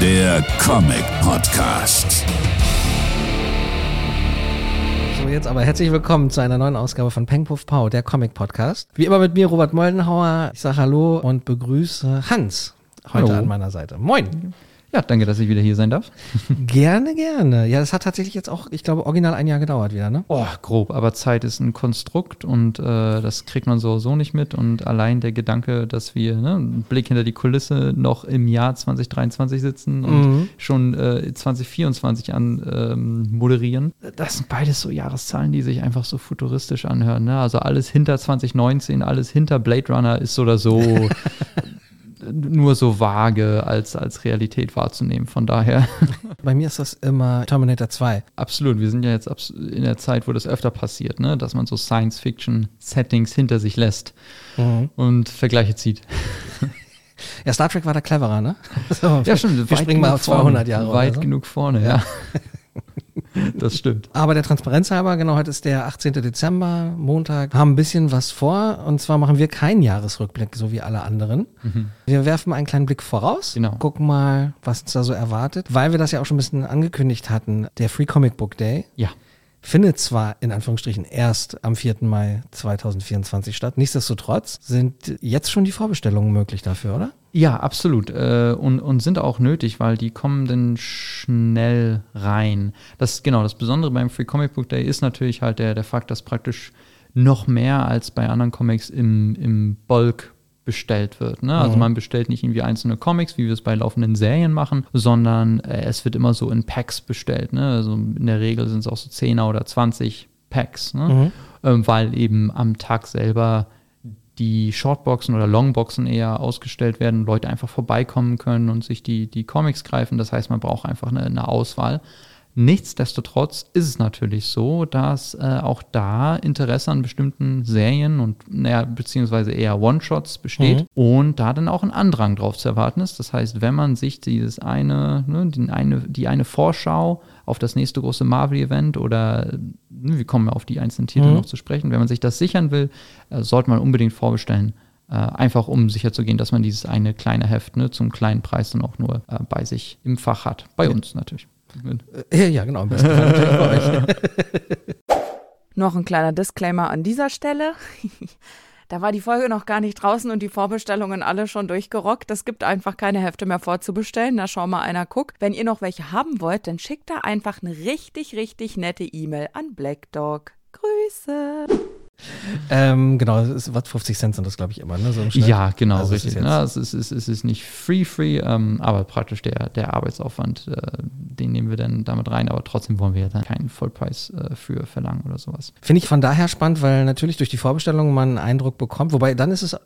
der Comic Podcast. So, jetzt aber herzlich willkommen zu einer neuen Ausgabe von Peng Puff Pau, der Comic Podcast. Wie immer mit mir, Robert Moldenhauer. Ich sage Hallo und begrüße Hans heute Hallo. an meiner Seite. Moin. Ja, danke, dass ich wieder hier sein darf. Gerne, gerne. Ja, das hat tatsächlich jetzt auch, ich glaube, original ein Jahr gedauert wieder, ne? Oh, grob, aber Zeit ist ein Konstrukt und äh, das kriegt man so so nicht mit. Und allein der Gedanke, dass wir ne, einen Blick hinter die Kulisse noch im Jahr 2023 sitzen und Mhm. schon äh, 2024 an ähm, moderieren, das sind beides so Jahreszahlen, die sich einfach so futuristisch anhören. Ne? Also alles hinter 2019, alles hinter Blade Runner ist so oder so nur so vage als, als Realität wahrzunehmen. Von daher. Bei mir ist das immer Terminator 2. Absolut, wir sind ja jetzt in der Zeit, wo das öfter passiert, ne? dass man so Science-Fiction-Settings hinter sich lässt und Vergleiche zieht. Ja, Star Trek war da cleverer, ne? So, Ja, stimmt. Wir springen mal auf 200 vorne, Jahre. Weit so. genug vorne, ja. Das stimmt. Aber der Transparenz halber, genau, heute ist der 18. Dezember, Montag, haben ein bisschen was vor. Und zwar machen wir keinen Jahresrückblick, so wie alle anderen. Wir werfen einen kleinen Blick voraus, Genau. gucken mal, was uns da so erwartet. Weil wir das ja auch schon ein bisschen angekündigt hatten, der Free Comic Book Day Ja. findet zwar in Anführungsstrichen erst am 4. Mai 2024 statt. Nichtsdestotrotz sind jetzt schon die Vorbestellungen möglich dafür, oder? Ja, absolut. Äh, und, und sind auch nötig, weil die kommen dann schnell rein. Das genau, das Besondere beim Free Comic Book Day ist natürlich halt der, der Fakt, dass praktisch noch mehr als bei anderen Comics im, im Bulk bestellt wird. Ne? Also man bestellt nicht irgendwie einzelne Comics, wie wir es bei laufenden Serien machen, sondern äh, es wird immer so in Packs bestellt. Ne? Also in der Regel sind es auch so 10er oder 20 Packs, ne? ähm, weil eben am Tag selber die Shortboxen oder Longboxen eher ausgestellt werden, Leute einfach vorbeikommen können und sich die, die Comics greifen. Das heißt, man braucht einfach eine, eine Auswahl. Nichtsdestotrotz ist es natürlich so, dass äh, auch da Interesse an bestimmten Serien und naja, beziehungsweise eher One-Shots besteht und da dann auch ein Andrang drauf zu erwarten ist. Das heißt, wenn man sich dieses eine, ne, den eine, die eine Vorschau auf das nächste große Marvel-Event oder ne, wir kommen ja auf die einzelnen Titel noch zu sprechen, wenn man sich das sichern will, äh, sollte man unbedingt vorbestellen. Äh, einfach um sicherzugehen, dass man dieses eine kleine Heft ne, zum kleinen Preis dann auch nur äh, bei sich im Fach hat. Bei uns natürlich. Ja, genau. Noch ein kleiner Disclaimer an dieser Stelle. Da war die Folge noch gar nicht draußen und die Vorbestellungen alle schon durchgerockt. Es gibt einfach keine Hefte mehr vorzubestellen. Da schau mal einer guckt. Wenn ihr noch welche haben wollt, dann schickt da einfach eine richtig, richtig nette E-Mail an Black Dog. Grüße. Ähm, genau, ist, was 50 Cent sind das, glaube ich, immer, ne? So. Ja, genau, Also es richtig. ist ne? Es, ist, es, ist, es ist nicht free-free, ähm, aber praktisch der, der Arbeitsaufwand, äh, den nehmen wir dann damit rein, aber trotzdem wollen wir ja dann keinen Vollpreis äh, für verlangen oder sowas. Finde ich von daher spannend, weil natürlich durch die Vorbestellung man einen Eindruck bekommt. Wobei dann ist es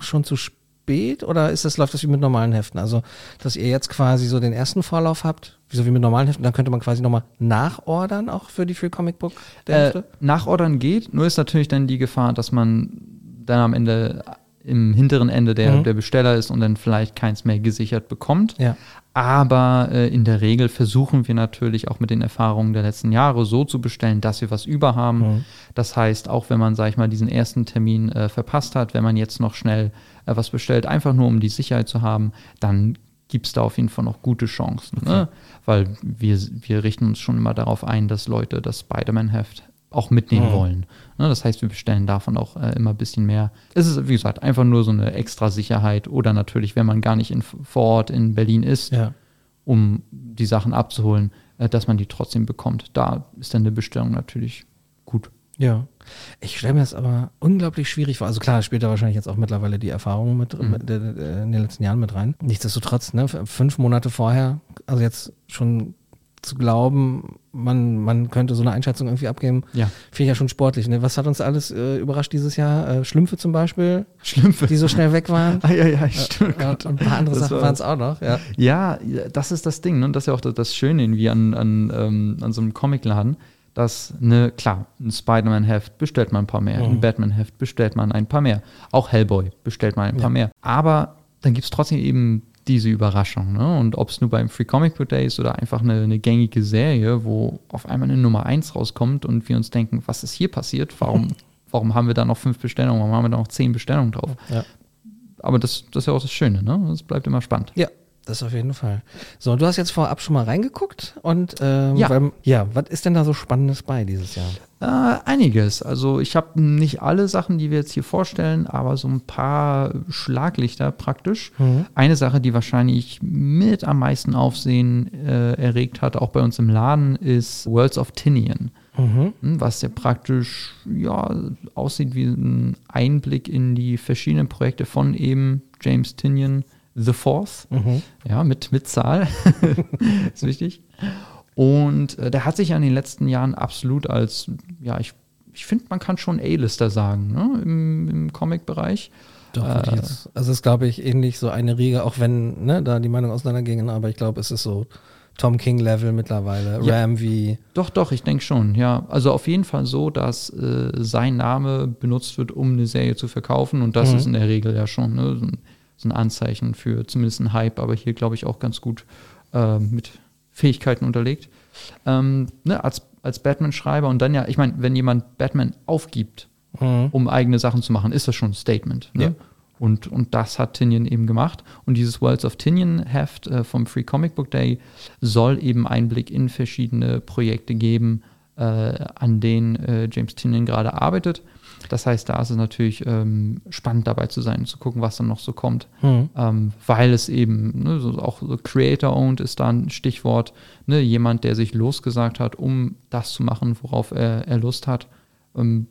schon zu spät oder ist das, läuft das wie mit normalen Heften? Also, dass ihr jetzt quasi so den ersten Vorlauf habt, so wie mit normalen Heften, dann könnte man quasi nochmal nachordern, auch für die Free Comic Book Äh, Hefte? nachordern geht, nur ist natürlich dann die Gefahr, dass man dann am Ende im hinteren Ende der, Mhm. der Besteller ist und dann vielleicht keins mehr gesichert bekommt. Ja. Aber äh, in der Regel versuchen wir natürlich auch mit den Erfahrungen der letzten Jahre so zu bestellen, dass wir was über haben. Mhm. Das heißt, auch wenn man, sag ich mal, diesen ersten Termin äh, verpasst hat, wenn man jetzt noch schnell äh, was bestellt, einfach nur um die Sicherheit zu haben, dann gibt es da auf jeden Fall noch gute Chancen. Ne? Weil wir, wir richten uns schon immer darauf ein, dass Leute das Spider-Man-Heft auch mitnehmen Mhm. wollen. Ne? Das heißt, wir bestellen davon auch äh, immer ein bisschen mehr. Es ist, wie gesagt, einfach nur so eine extra Sicherheit oder natürlich, wenn man gar nicht in, vor Ort in Berlin ist, Ja. um die Sachen abzuholen, äh, dass man die trotzdem bekommt. Da ist dann eine Bestellung natürlich gut. Ja. Ich stelle mir das aber unglaublich schwierig vor. Also klar, spielt da wahrscheinlich jetzt auch mittlerweile die Erfahrung mit, mit äh, in den letzten Jahren mit rein. Nichtsdestotrotz, ne, fünf Monate vorher, also jetzt schon zu glauben, man, man könnte so eine Einschätzung irgendwie abgeben, Ja. finde ich ja schon sportlich. Ne? Was hat uns alles äh, überrascht dieses Jahr? Äh, Schlümpfe zum Beispiel, Schlümpfe. die so schnell weg waren. Ah, ja, ja, stimmt. Ja, und ein paar andere Das Sachen war- waren es auch noch. Ja. Ja, das ist das Ding, ne? Und das ist ja auch das, Schöne irgendwie an, an, ähm, an so einem Comicladen, dass, ne, klar, ein Spider-Man-Heft bestellt man ein paar mehr, ein Batman-Heft bestellt man ein paar mehr, auch Hellboy bestellt man ein paar mehr. Aber dann gibt es trotzdem eben diese Überraschung, ne? Und ob es nur beim Free Comic Book Day ist oder einfach eine, eine gängige Serie, wo auf einmal eine Nummer 1 rauskommt und wir uns denken, was ist hier passiert? Warum, warum haben wir da noch fünf Bestellungen? Warum haben wir da noch zehn Bestellungen drauf? Ja. Aber das, das ist ja auch das Schöne, ne? Es bleibt immer spannend. Ja, Das auf jeden Fall. So, du hast jetzt vorab schon mal reingeguckt und ähm, Ja. weil, ja, was ist denn da so Spannendes bei dieses Jahr? Äh, einiges. Also ich habe nicht alle Sachen, die wir jetzt hier vorstellen, aber so ein paar Schlaglichter praktisch. Eine Sache, die wahrscheinlich mit am meisten Aufsehen äh, erregt hat, auch bei uns im Laden, ist Worlds of Tinian. Hm, Was ja praktisch ja, aussieht wie ein Einblick in die verschiedenen Projekte von eben James Tinian The Fourth. Ja, mit, mit Zahl. ist wichtig. Und äh, der hat sich ja in den letzten Jahren absolut als, ja, ich, ich finde, man kann schon A-Lister sagen, ne? im, im Comic-Bereich. Ich jetzt, also es ist, glaube ich, ähnlich so eine Riege, auch wenn ne, da die Meinungen auseinandergingen, aber ich glaube, es ist so Tom King-Level mittlerweile, Ja. Ram wie, Doch, doch, ich denke schon, ja. Also auf jeden Fall so, dass äh, sein Name benutzt wird, um eine Serie zu verkaufen. Und das ist in der Regel ja schon ne, so, ein, so ein Anzeichen für zumindest einen Hype, aber hier glaube ich auch ganz gut äh, mit Fähigkeiten unterlegt. Ähm, ne, als, als Batman-Schreiber und dann ja, ich meine, wenn jemand Batman aufgibt, um eigene Sachen zu machen, ist das schon ein Statement. Ne? Ja. Und, und das hat Tinian eben gemacht. Und dieses Worlds of Tinian Heft äh, vom Free Comic Book Day soll eben Einblick in verschiedene Projekte geben, äh, an denen äh, James Tinian gerade arbeitet. Das heißt, da ist es natürlich ähm, spannend dabei zu sein, zu gucken, was dann noch so kommt. Ähm, weil es eben, ne, so auch so Creator-owned ist da ein Stichwort, ne, jemand, der sich losgesagt hat, um das zu machen, worauf er, er Lust hat. Ähm,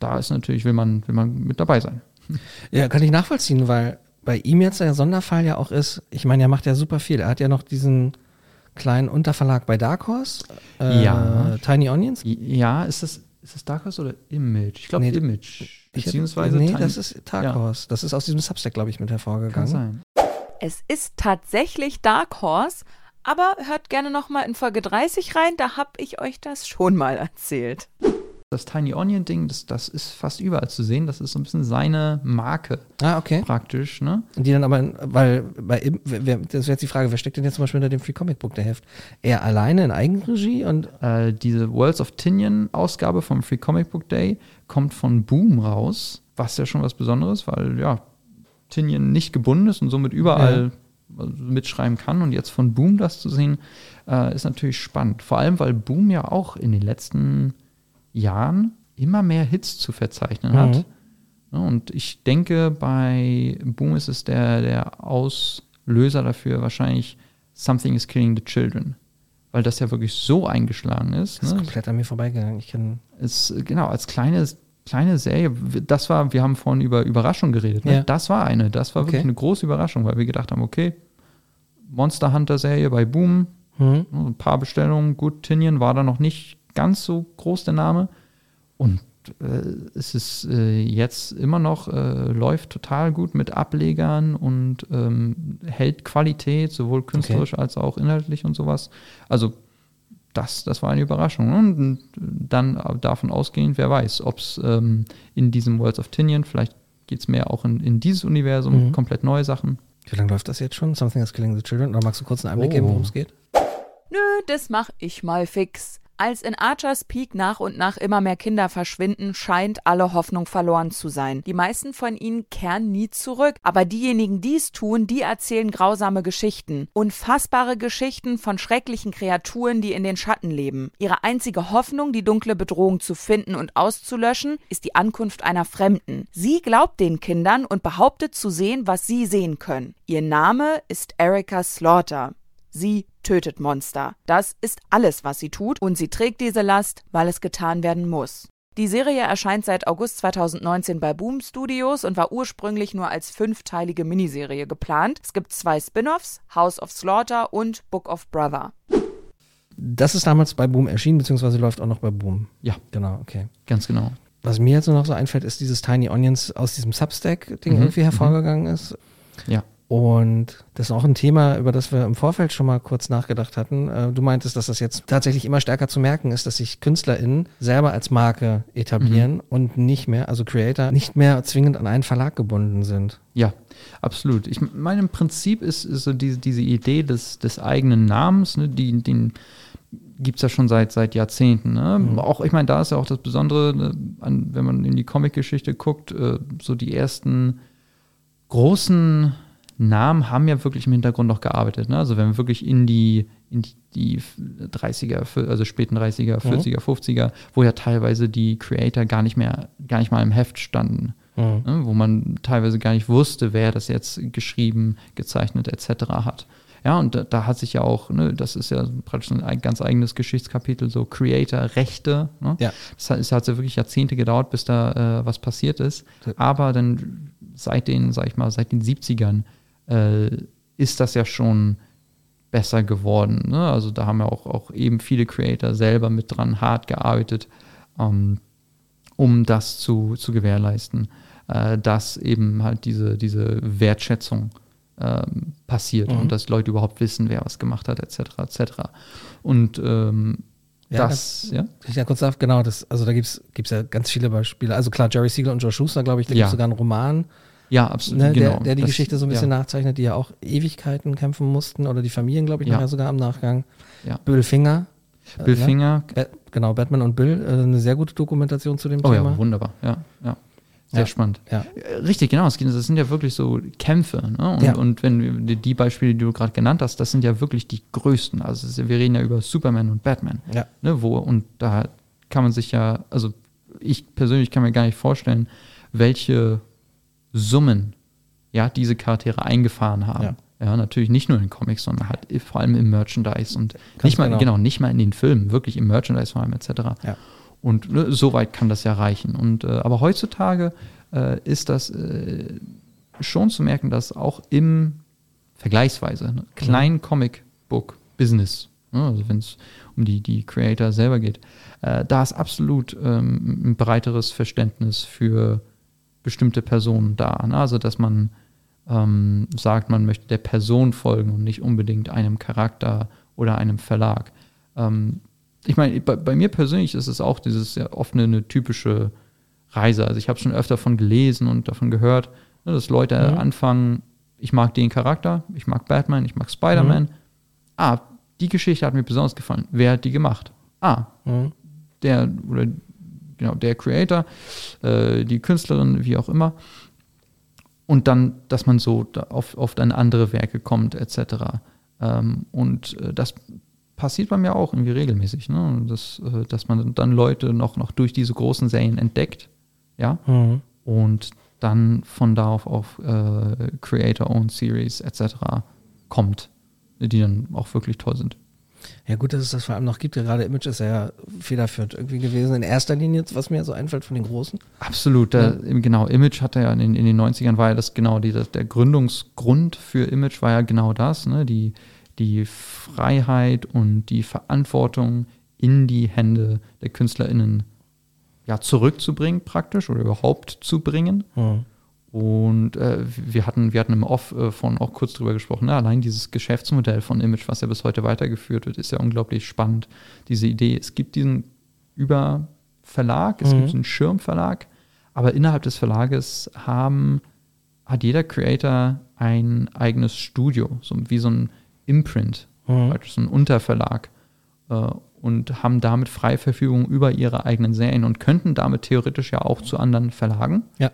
da ist natürlich, will man, will man mit dabei sein. Ja, kann ich nachvollziehen, weil bei ihm jetzt der Sonderfall ja auch ist, ich meine, er macht ja super viel. Er hat ja noch diesen kleinen Unterverlag bei Dark Horse, äh, Ja. Tiny Onions. Ja, ist das, ist das Dark Horse oder Image? Ich glaube Nee, Image. Beziehungsweise nee, Tiny- das ist Dark Ja. Horse. Das ist aus diesem Substack, glaube ich, mit Kann hervorgegangen. sein. Es ist tatsächlich Dark Horse, aber hört gerne noch mal in Folge 30 rein, da habe ich euch das schon mal erzählt. Das Tiny Onion Ding, das, das ist fast überall zu sehen. Das ist so ein bisschen seine Marke Ah, okay. praktisch. Ne? Die dann aber, weil bei das wäre jetzt die Frage, wer steckt denn jetzt zum Beispiel hinter dem Free Comic Book der Heft? Er alleine in Eigenregie und Äh, diese Worlds of Tinian Ausgabe vom Free Comic Book Day kommt von Boom raus, was ja schon was Besonderes, weil ja Tinian nicht gebunden ist und somit überall also mitschreiben kann. Und jetzt von Boom das zu sehen, äh, ist natürlich spannend. Vor allem, weil Boom ja auch in den letzten Jahren immer mehr Hits zu verzeichnen hat. Mhm. Ja, und ich denke, bei Boom ist es der, der Auslöser dafür wahrscheinlich Something is Killing the Children. Weil das ja wirklich so eingeschlagen ist. das ist Ne? komplett an mir vorbeigegangen. Ich kann, Es, genau, als kleine, kleine Serie, das war, wir haben vorhin über Überraschung geredet. Ne? Ja. Das war eine, das war wirklich Okay. eine große Überraschung, weil wir gedacht haben, okay, Monster Hunter Serie bei Boom, hm, ein paar Bestellungen, gut, Tinian war da noch nicht ganz so groß der Name. Und äh, es ist äh, jetzt immer noch, äh, läuft total gut mit Ablegern und ähm, hält Qualität, sowohl künstlerisch als auch inhaltlich und sowas. Also das, das war eine Überraschung. ne? Und dann davon ausgehend, wer weiß, ob es ähm, in diesem Worlds of Tinian, vielleicht geht es mehr auch in, in dieses Universum, Mhm. komplett neue Sachen. wie lange läuft das jetzt schon? Something is Killing the Children? Oder magst du kurz einen Einblick Oh. geben, worum es geht? Nö, das mach ich mal fix. Als in Archers Peak nach und nach immer mehr Kinder verschwinden, scheint alle Hoffnung verloren zu sein. Die meisten von ihnen kehren nie zurück, aber diejenigen, die es tun, die erzählen grausame Geschichten. Unfassbare Geschichten von schrecklichen Kreaturen, die in den Schatten leben. Ihre einzige Hoffnung, die dunkle Bedrohung zu finden und auszulöschen, ist die Ankunft einer Fremden. Sie glaubt den Kindern und behauptet zu sehen, was sie sehen können. Ihr Name ist Erika Slaughter. Sie tötet Monster. Das ist alles, was sie tut, und sie trägt diese Last, weil es getan werden muss. Die Serie erscheint seit August 2019 bei Boom Studios und war ursprünglich nur als fünfteilige Miniserie geplant. Es gibt zwei Spin-offs, House of Slaughter und Book of Brother. Das ist damals bei Boom erschienen, beziehungsweise läuft auch noch bei Boom. Ja, Genau, okay. ganz genau. Was mir jetzt nur noch so einfällt, ist dieses Tiny Onions aus diesem Substack-Ding Mhm, irgendwie hervorgegangen ist. Ja. Und das ist auch ein Thema, über das wir im Vorfeld schon mal kurz nachgedacht hatten. Äh, Du meintest, dass das jetzt tatsächlich immer stärker zu merken ist, dass sich KünstlerInnen selber als Marke etablieren und nicht mehr, also Creator, nicht mehr zwingend an einen Verlag gebunden sind. Ja, absolut. Ich meine, im Prinzip ist, ist so diese, diese Idee des, des eigenen Namens, ne, die, den gibt es ja schon seit, seit Jahrzehnten. Ne? Auch, ich meine, da ist ja auch das Besondere, ne, an, wenn man in die Comic-Geschichte guckt, äh, so die ersten großen Namen haben ja wirklich im Hintergrund noch gearbeitet. Ne? Also wenn wir wirklich in die, in die, die 30er, also späten 30er, 40er, 50er, wo ja teilweise die Creator gar nicht mehr, gar nicht mal im Heft standen. Mhm. Ne? Wo man teilweise gar nicht wusste, wer das jetzt geschrieben, gezeichnet etc. hat. Ja, und da, da hat sich ja auch, ne, das ist ja praktisch ein ganz eigenes Geschichtskapitel, so Creator-Rechte. Ne? Ja. Das hat, es hat ja wirklich Jahrzehnte gedauert, bis da äh, was passiert ist. Aber dann seit den, sag ich mal, seit den 70ern äh, ist das ja schon besser geworden. Ne? Also da haben ja auch, auch eben viele Creator selber mit dran hart gearbeitet, ähm, um das zu, zu gewährleisten, äh, dass eben halt diese, diese Wertschätzung ähm, passiert Mhm. und dass Leute überhaupt wissen, wer was gemacht hat, etc. etc. Und ähm, Ja, das, ja, Ich ja kurz darf, genau, das, also da gibt es ja ganz viele Beispiele. Also klar, Jerry Siegel und Joe Schuster, glaube ich, da gibt Ja. es sogar einen Roman, ja, absolut, ne, genau. der, der die Das- Geschichte so ein bisschen ja, nachzeichnet, die ja auch Ewigkeiten kämpfen mussten oder die Familien, glaube ich, Ja. nachher sogar am Nachgang. Ja. Bill Finger. äh, Bill ne? Genau, Batman und Bill, äh, eine sehr gute Dokumentation zu dem oh Thema. ja, wunderbar, ja, ja. Sehr Ja. spannend. Ja. Äh, Richtig, genau. Das sind ja wirklich so Kämpfe. Ne? Und, Ja. und wenn die- die Beispiele, die du gerade genannt hast, das sind ja wirklich die größten. Also wir reden ja über Superman und Batman. Ja. Ne? Wo, und da kann man sich ja, also ich persönlich kann mir gar nicht vorstellen, welche Summen ja, diese Charaktere eingefahren haben. Ja. Ja. natürlich nicht nur in Comics, sondern halt vor allem im Merchandise und nicht mal, genau. genau. nicht mal in den Filmen, wirklich im Merchandise vor allem etc. Ja. Und ne, so weit kann das ja reichen. Und, äh, aber heutzutage äh, ist das äh, schon zu merken, dass auch im vergleichsweise ne, kleinen Comic-Book-Business, ne, also wenn es um die, die Creator selber geht, äh, da ist absolut ähm, ein breiteres Verständnis für bestimmte Personen da. Ne? Also dass man ähm, sagt, man möchte der Person folgen und nicht unbedingt einem Charakter oder einem Verlag. Ähm, ich meine, bei, bei mir persönlich ist es auch dieses oft eine, eine typische Reise. Also ich habe schon öfter davon gelesen und davon gehört, ne, dass Leute Mhm. anfangen, ich mag den Charakter, ich mag Batman, ich mag Spider-Man. Mhm. Ah, die Geschichte hat mir besonders gefallen. Wer hat die gemacht? Ah, Mhm. der oder genau der Creator, äh, die Künstlerin, wie auch immer. Und dann, dass man so auf, auf dann andere Werke kommt, etc. Ähm, und äh, das passiert bei mir auch irgendwie regelmäßig, ne? dass, äh, dass man dann Leute noch, noch durch diese großen Serien entdeckt, ja, Mhm. und dann von da auf, auf äh, Creator-Owned Series etc. kommt, die dann auch wirklich toll sind. Ja, gut, dass es das vor allem noch gibt. Gerade Image ist ja federführend irgendwie gewesen. In erster Linie, was mir so einfällt von den Großen. Absolut, da, genau. Image hatte ja in, den- in den 90ern war ja das genau, die, das, der Gründungsgrund für Image war ja genau das, ne? die, die Freiheit und die Verantwortung in die Hände der KünstlerInnen ja, zurückzubringen praktisch oder überhaupt zu bringen. Mhm. Und äh, wir, hatten, wir hatten im Off äh, von auch kurz drüber gesprochen, ne? allein dieses Geschäftsmodell von Image, was ja bis heute weitergeführt wird, ist ja unglaublich spannend. Diese Idee, es gibt diesen Überverlag, es Mhm. gibt einen Schirmverlag, aber innerhalb des Verlages haben, hat jeder Creator ein eigenes Studio, so wie so ein Imprint, Mhm. so ein Unterverlag. Äh, und haben damit freie Verfügung über ihre eigenen Serien und könnten damit theoretisch ja auch zu anderen Verlagen Ja.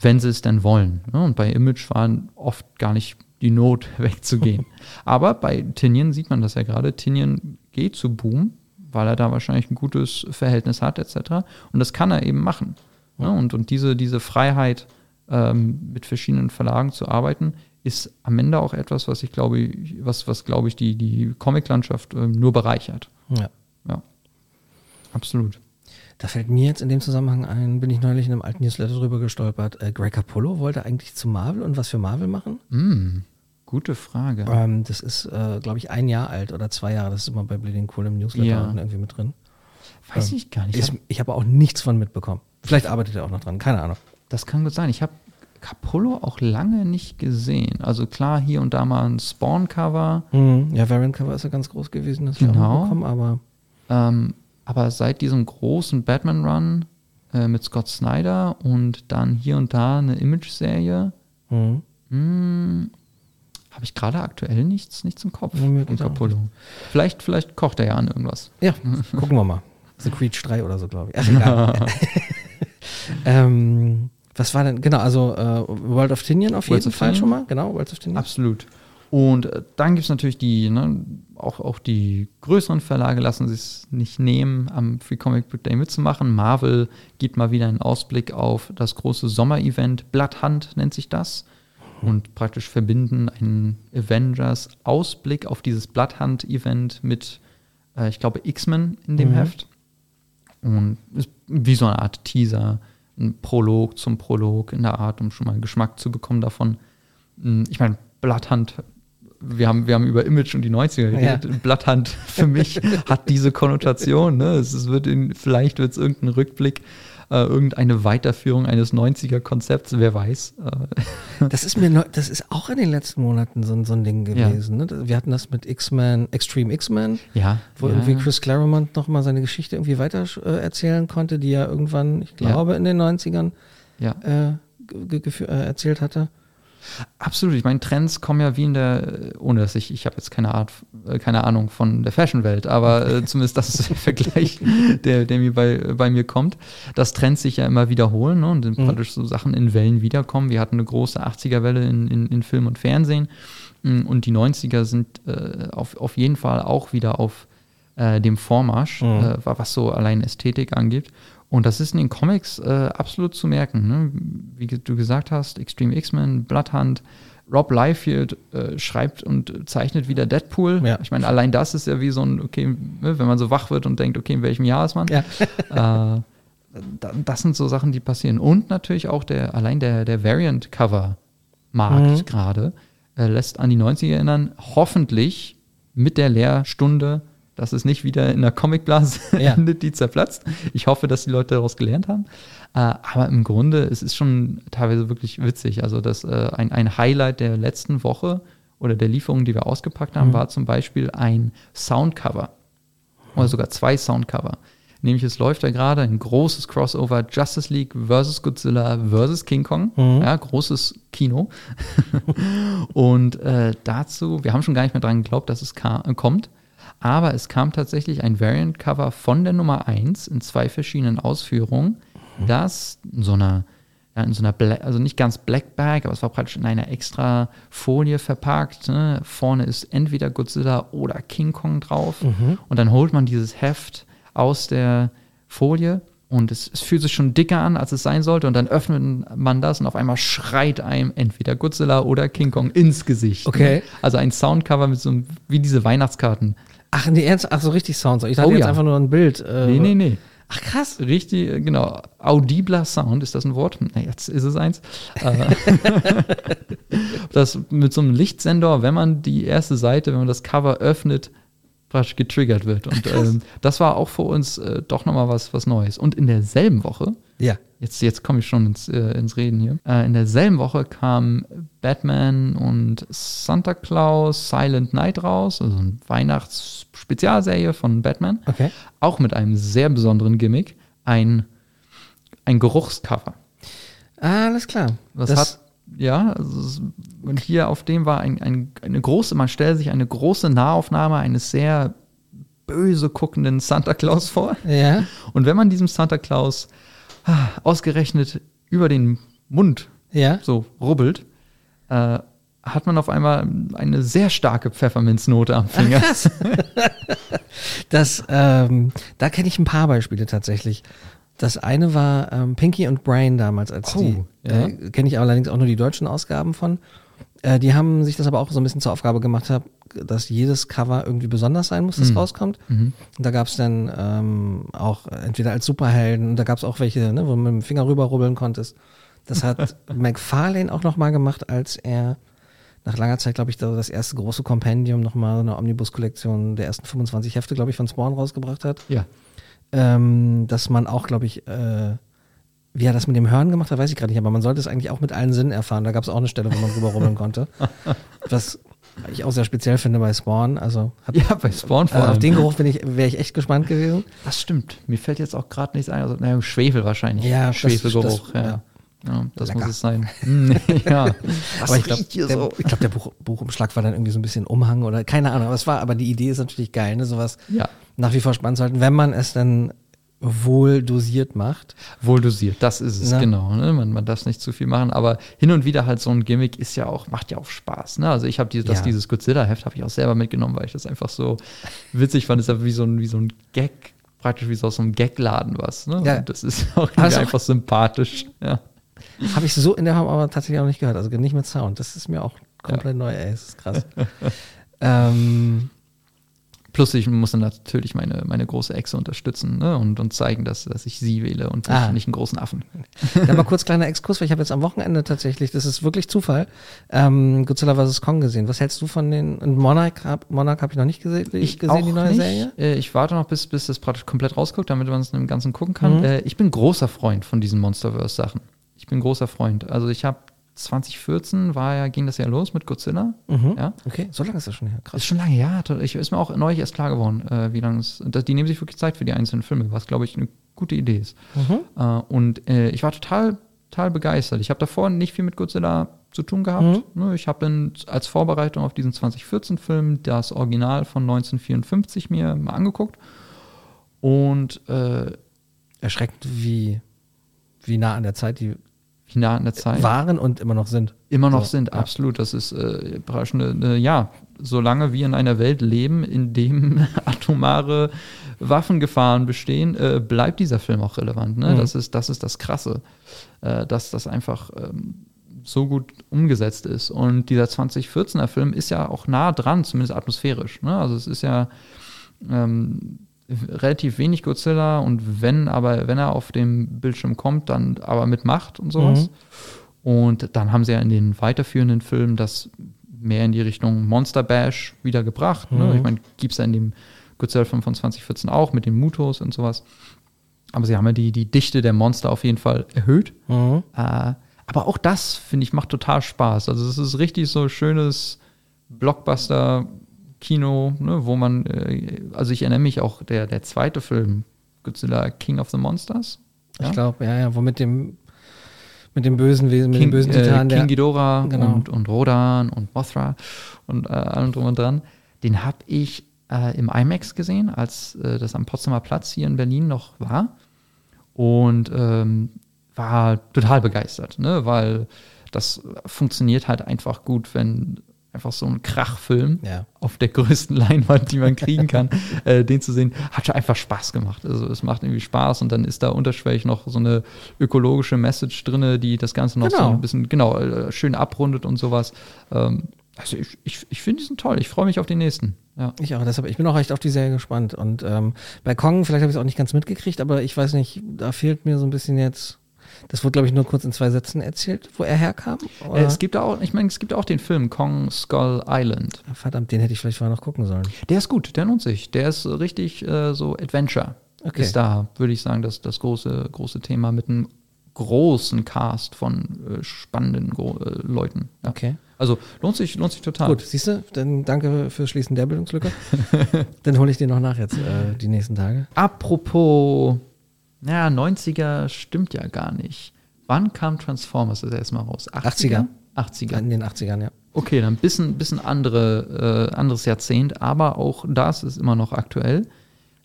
Wenn sie es denn wollen. Ne? Und bei Image war oft gar nicht die Not wegzugehen. Aber bei Tinian sieht man das ja gerade. Tinian geht zu Boom, weil er da wahrscheinlich ein gutes Verhältnis hat, etc. Und das kann er eben machen. Ne? Und, und diese, diese Freiheit, ähm, mit verschiedenen Verlagen zu arbeiten, ist am Ende auch etwas, was ich glaube, was, was glaube ich, die, die Comiclandschaft ähm, nur bereichert. ja. Ja. Absolut. Da fällt mir jetzt in dem Zusammenhang ein, bin ich neulich in einem alten Newsletter drüber gestolpert. Äh, Greg Capullo wollte eigentlich zu Marvel und was für Marvel machen. Mm, gute Frage. Ähm, das ist, äh, glaube ich, ein Jahr alt oder zwei Jahre. Das ist immer bei Bleeding Cool im Newsletter Ja. irgendwie mit drin. Weiß ich gar nicht. Ist, ich habe auch nichts von mitbekommen. Vielleicht arbeitet er auch noch dran, keine Ahnung. Das kann gut sein. Ich habe Capullo auch lange nicht gesehen. Also klar, hier und da mal ein Spawn-Cover. Mhm. Ja, Variant Cover ist ja ganz groß gewesen, das wir Genau. auch mitbekommen, aber Ähm, aber seit diesem großen Batman-Run äh, mit Scott Snyder und dann hier und da eine Image-Serie, mhm. hm, habe ich gerade aktuell nichts, nichts im Kopf Capullo. Vielleicht, vielleicht kocht er ja an irgendwas. ja, gucken wir mal. The Creed 3 oder so, glaube ich. Ach, egal. ähm, Was war denn, genau, also äh, World of Tinian auf Worlds jeden Fall Tinian? schon mal, genau, World of Tinian. Absolut. Und äh, dann gibt es natürlich die, ne, auch, auch die größeren Verlage lassen sich es nicht nehmen, am Free Comic Book Day mitzumachen. Marvel gibt mal wieder einen Ausblick auf das große Sommer-Event. Bloodhunt nennt sich das. Und praktisch verbinden einen Avengers-Ausblick auf dieses Bloodhunt-Event mit, äh, ich glaube, X-Men in dem Mhm. Heft. Und ist wie so eine Art Teaser, ein Prolog zum Prolog in der Art, um schon mal einen Geschmack zu bekommen davon. Mm, Ich meine, Bloodhunt, wir haben, wir haben über Image und die 90er geredet. Bloodhunt für mich hat diese Konnotation. Ne? Es, wird in, vielleicht wird es irgendein Rückblick, äh, irgendeine Weiterführung eines 90er-Konzepts, wer weiß. Äh, Das ist mir neu, das ist auch in den letzten Monaten so, ein- so ein Ding Ja. gewesen. Ne? Wir hatten das mit X-Men, Extreme X-Men, ja. wo ja, irgendwie ja. Chris Claremont noch mal seine Geschichte irgendwie weiter äh, erzählen konnte, die er irgendwann, ich Ja. glaube, in den 90ern ja. äh, äh, erzählt hatte. Absolut. Ich meine, Trends kommen ja wie in der, ohne dass ich, ich habe jetzt keine Art, äh, keine Ahnung von der Fashion-Welt, aber äh, zumindest das ist der Vergleich, der, der mir bei, bei mir kommt, dass Trends sich ja immer wiederholen ne, und Mhm. praktisch so Sachen in Wellen wiederkommen. Wir hatten eine große 80er-Welle in, in, in Film und Fernsehen mm, und die 90er sind äh, auf, auf jeden Fall auch wieder auf äh, dem Vormarsch, Mhm. äh, was so allein Ästhetik angeht. Und das ist in den Comics äh, absolut zu merken. Ne? Wie du gesagt hast, Extreme X-Men, Bloodhunt, Rob Liefeld äh, schreibt und zeichnet wieder Deadpool. Ja. Ich meine, allein das ist ja wie so ein, okay, ne, wenn man so wach wird und denkt, okay, in welchem Jahr ist man? Ja. äh, da, das sind so Sachen, die passieren. Und natürlich auch der, allein der, der Variant-Cover-Markt Mhm. gerade äh, lässt an die 90er erinnern. Hoffentlich mit der Lehrstunde, dass es nicht wieder in der Comicblase Ja. endet, die zerplatzt. Ich hoffe, dass die Leute daraus gelernt haben. Äh, aber im Grunde, es ist schon teilweise wirklich witzig. Also das, äh, ein, ein Highlight der letzten Woche oder der Lieferung, die wir ausgepackt haben, war zum Beispiel ein Soundcover. Oder sogar zwei Soundcover. Nämlich es läuft da gerade ein großes Crossover Justice League versus Godzilla versus King Kong. Ja, großes Kino. Und äh, dazu, wir haben schon gar nicht mehr dran geglaubt, dass es kommt. Aber es kam tatsächlich ein Variant-Cover von der Nummer 1 in zwei verschiedenen Ausführungen, das in so einer, ja, in so einer Bla also nicht ganz Black Bag, aber es war praktisch in einer extra Folie verpackt. Ne? Vorne ist entweder Godzilla oder King Kong drauf. Und dann holt man dieses Heft aus der Folie und es, es fühlt sich schon dicker an, als es sein sollte. Und dann öffnet man das und auf einmal schreit einem entweder Godzilla oder King Kong ins Gesicht. Okay. Also ein Soundcover mit so einem, wie diese Weihnachtskarten. Ach, nee, ernst, ach so richtig Sounds. Ich dachte Oh jetzt ja. einfach nur ein Bild. Äh, Nee, nee, nee. Ach krass. Richtig, äh, genau. Audibler Sound, ist das ein Wort? Na, jetzt ist es eins. Äh, das mit so einem Lichtsensor, wenn man die erste Seite, wenn man das Cover öffnet, praktisch getriggert wird. Und ähm, das war auch für uns äh, doch nochmal was, was Neues. Und in derselben Woche, Ja. jetzt, jetzt komme ich schon ins, äh, ins Reden hier, äh, in derselben Woche kam Batman und Santa Claus Silent Night raus, also eine Weihnachtsspezialserie von Batman Okay. auch mit einem sehr besonderen Gimmick, ein, ein Geruchscover. Ah, alles klar. Das, hat, ja, also und hier auf dem war ein, ein, eine große, man stellt sich eine große Nahaufnahme eines sehr böse guckenden Santa Claus vor. Ja. Und wenn man diesem Santa Claus ausgerechnet über den Mund Ja. so rubbelt, äh, hat man auf einmal eine sehr starke Pfefferminznote am Finger. Das, ähm, da kenne ich ein paar Beispiele tatsächlich. Das eine war ähm, Pinky und Brain damals, als Oh, die, ja. äh, kenne ich allerdings auch nur die deutschen Ausgaben von. Äh, die haben sich das aber auch so ein bisschen zur Aufgabe gemacht, hab, dass jedes Cover irgendwie besonders sein muss, das Mhm. rauskommt. Und da gab es dann ähm, auch entweder als Superhelden, und da gab es auch welche, ne, wo du mit dem Finger rüberrubbeln konntest. Das hat McFarlane auch nochmal gemacht, als er nach langer Zeit, glaube ich, da das erste große Kompendium nochmal eine Omnibus-Kollektion der ersten 25 Hefte, glaube ich, von Spawn rausgebracht hat. Ja. Ähm, dass man auch, glaube ich, äh, wie er das mit dem Hören gemacht hat, weiß ich gerade nicht, aber man sollte es eigentlich auch mit allen Sinnen erfahren. Da gab es auch eine Stelle, wo man drüber rubbeln konnte. Was ich auch sehr speziell finde bei Spawn. Also, hat, Ja, bei Spawn vor also auf allem. den Geruch bin ich, wäre ich echt gespannt gewesen. Das stimmt. Mir fällt jetzt auch gerade nichts ein. Also, naja, Schwefel wahrscheinlich. Ja, das- Schwefelgeruch. das- ja. ja. Ja, das Lecker. muss es sein. Mm, ja. Was aber ich glaube, so? ich glaub, der Buch, Buchumschlag war dann irgendwie so ein bisschen Umhang oder keine Ahnung. Aber es war, aber die Idee ist natürlich geil, ne? Sowas Ja. nach wie vor spannend zu halten, wenn man es dann wohl dosiert macht. Wohl dosiert, das ist es, Na. genau. Ne? Man, man darf nicht zu viel machen, aber hin und wieder halt so ein Gimmick ist ja auch, macht ja auch Spaß. Ne? Also ich habe dieses, das, Ja. dieses Godzilla-Heft habe ich auch selber mitgenommen, weil ich das einfach so witzig fand. Das ist ja wie so ein, wie so ein Gag, praktisch wie so aus so einem Gagladen was. Ne? Ja. Und das ist auch Aber ist auch- einfach sympathisch. Ja. Habe ich so in der Form aber tatsächlich auch nicht gehört. Also nicht mit Sound. Das ist mir auch komplett neu, ey. Das ist krass. ähm, Plus ich muss dann natürlich meine, meine große Echse unterstützen ne? und, und zeigen, dass, dass ich sie wähle und nicht, Ah. nicht einen großen Affen. Dann mal kurz kleiner Exkurs, weil ich habe jetzt am Wochenende tatsächlich, das ist wirklich Zufall, ähm, Godzilla vs. Kong gesehen. Was hältst du von den, und Monarch, Monarch habe ich noch nicht gese ich gesehen, die neue nicht. Serie? Äh, ich warte noch, bis, bis das praktisch komplett rausguckt, damit man es im Ganzen gucken kann. Mhm. Äh, ich bin großer Freund von diesen Monsterverse-Sachen. Ich bin großer Freund. Also ich habe 2014 war ja, ging das ja los mit Godzilla. Mhm. Ja. Okay, so lange ist das schon her. Krass. ist schon lange, ja. Ich, ist mir auch neulich erst klar geworden, äh, wie lange es. Die nehmen sich wirklich Zeit für die einzelnen Filme, was, glaube ich, eine gute Idee ist. Mhm. Äh, und äh, ich war total, total begeistert. Ich habe davor nicht viel mit Godzilla zu tun gehabt. Ne, ich habe dann als Vorbereitung auf diesen 2014-Film das Original von 1954 mir mal angeguckt. Und äh, Erschreckend, wie, wie nah an der Zeit die der Zeit waren und immer noch sind. immer noch So, sind, ja. absolut. Das ist äh, praktisch eine, eine, ja, solange wir in einer Welt leben, in dem atomare Waffengefahren bestehen, äh, bleibt dieser Film auch relevant. Ne? Mhm. Das, ist, das ist das Krasse, äh, dass das einfach ähm, so gut umgesetzt ist. Und dieser 2014er Film ist ja auch nah dran, zumindest atmosphärisch. Ne? Also es ist ja ähm, relativ wenig Godzilla und wenn, aber wenn er auf dem Bildschirm kommt, dann aber mit Macht und sowas. Und dann haben sie ja in den weiterführenden Filmen das mehr in die Richtung Monster Bash wieder gebracht. Ne? Mhm. Ich meine, gibt es ja in dem Godzilla-Film von 2014 auch mit den Mutos und sowas. Aber sie haben ja die, die Dichte der Monster auf jeden Fall erhöht. Mhm. Äh, aber auch das, finde ich, macht total Spaß. Also es ist richtig so schönes Blockbuster-Kino, ne, wo man, äh, also ich erinnere mich auch, der, der zweite Film, Godzilla King of the Monsters. Ich glaube, ja, ja, wo mit dem, mit dem bösen Wesen, mit dem bösen äh, Titan, King der, Ghidorah Genau. und, und Rodan und Mothra und äh, allem drum und dran. Den habe ich äh, im IMAX gesehen, als äh, das am Potsdamer Platz hier in Berlin noch war. Und ähm, war total begeistert, ne? weil das funktioniert halt einfach gut, wenn einfach so ein Krachfilm Ja. auf der größten Leinwand, die man kriegen kann, äh, den zu sehen, hat schon einfach Spaß gemacht. Also es macht irgendwie Spaß und dann ist da unterschwellig noch so eine ökologische Message drin, die das Ganze noch so Genau. ein bisschen genau äh, schön abrundet und sowas. Ähm, also ich, ich, ich finde die sind toll. Ich freue mich auf den nächsten. Ja. Ich auch, deshalb, ich bin auch echt auf die Serie gespannt. Und ähm, bei Kong, vielleicht habe ich es auch nicht ganz mitgekriegt, aber ich weiß nicht, da fehlt mir so ein bisschen jetzt. Das wurde, glaube ich, nur kurz in zwei Sätzen erzählt, wo er herkam. Oder? Äh, es gibt auch, ich meine, es gibt auch den Film Kong Skull Island. Verdammt, den hätte ich vielleicht vorher noch gucken sollen. Der ist gut, der lohnt sich. Der ist richtig äh, so Adventure. Okay. Ist da, würde ich sagen, das, das große, große Thema mit einem großen Cast von äh, spannenden Gro äh, Leuten. Ja. Okay. Also lohnt sich, lohnt sich total. Gut, siehst du, dann danke fürs Schließen der Bildungslücke. dann hole ich den noch nach jetzt äh, die nächsten Tage. Apropos, ja, 90er stimmt ja gar nicht. Wann kam Transformers das erstmal raus? 80er. 80er. In den 80ern, ja. Okay, dann ein bisschen, bisschen andere, äh, anderes Jahrzehnt, aber auch das ist immer noch aktuell.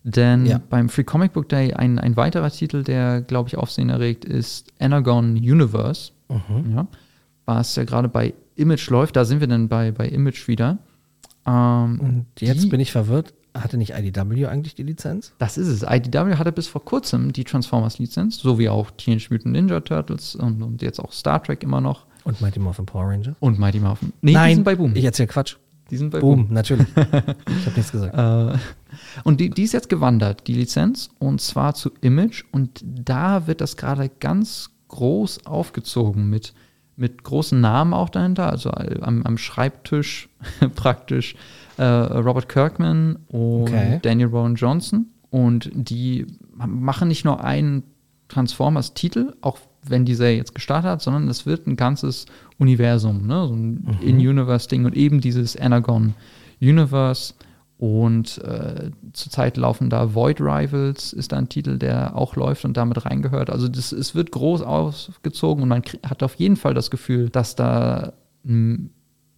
Denn Ja. beim Free Comic Book Day ein, ein weiterer Titel, der, glaube ich, Aufsehen erregt, ist Anagon Universe. Mhm. Ja, was ja gerade bei Image läuft. Da sind wir dann bei, bei Image wieder. Ähm, Und jetzt die- bin ich verwirrt. Hatte nicht IDW eigentlich die Lizenz? Das ist es. IDW hatte bis vor kurzem die Transformers-Lizenz, so wie auch Teenage Mutant Ninja Turtles und, und jetzt auch Star Trek immer noch. Und Mighty Morphin Power Rangers? Und Mighty Morphin. Nee, Nein, die sind bei Boom. Ich erzähle Quatsch. die sind bei Boom, natürlich. ich habe nichts gesagt. Äh, und die, die ist jetzt gewandert, die Lizenz, und zwar zu Image. Und da wird das gerade ganz groß aufgezogen mit, mit großen Namen auch dahinter. Also am, am Schreibtisch praktisch äh, Robert Kirkman und Okay. Daniel Rowan Johnson. Und die machen nicht nur einen Transformers-Titel, auch wenn die Serie jetzt gestartet hat, sondern es wird ein ganzes Universum, ne? so ein In-Universe-Ding und eben dieses Anagon Universe. Und äh, zurzeit laufen da Void Rivals, ist da ein Titel, der auch läuft und damit reingehört. Also das, es wird groß aufgezogen und man hat auf jeden Fall das Gefühl, dass da m,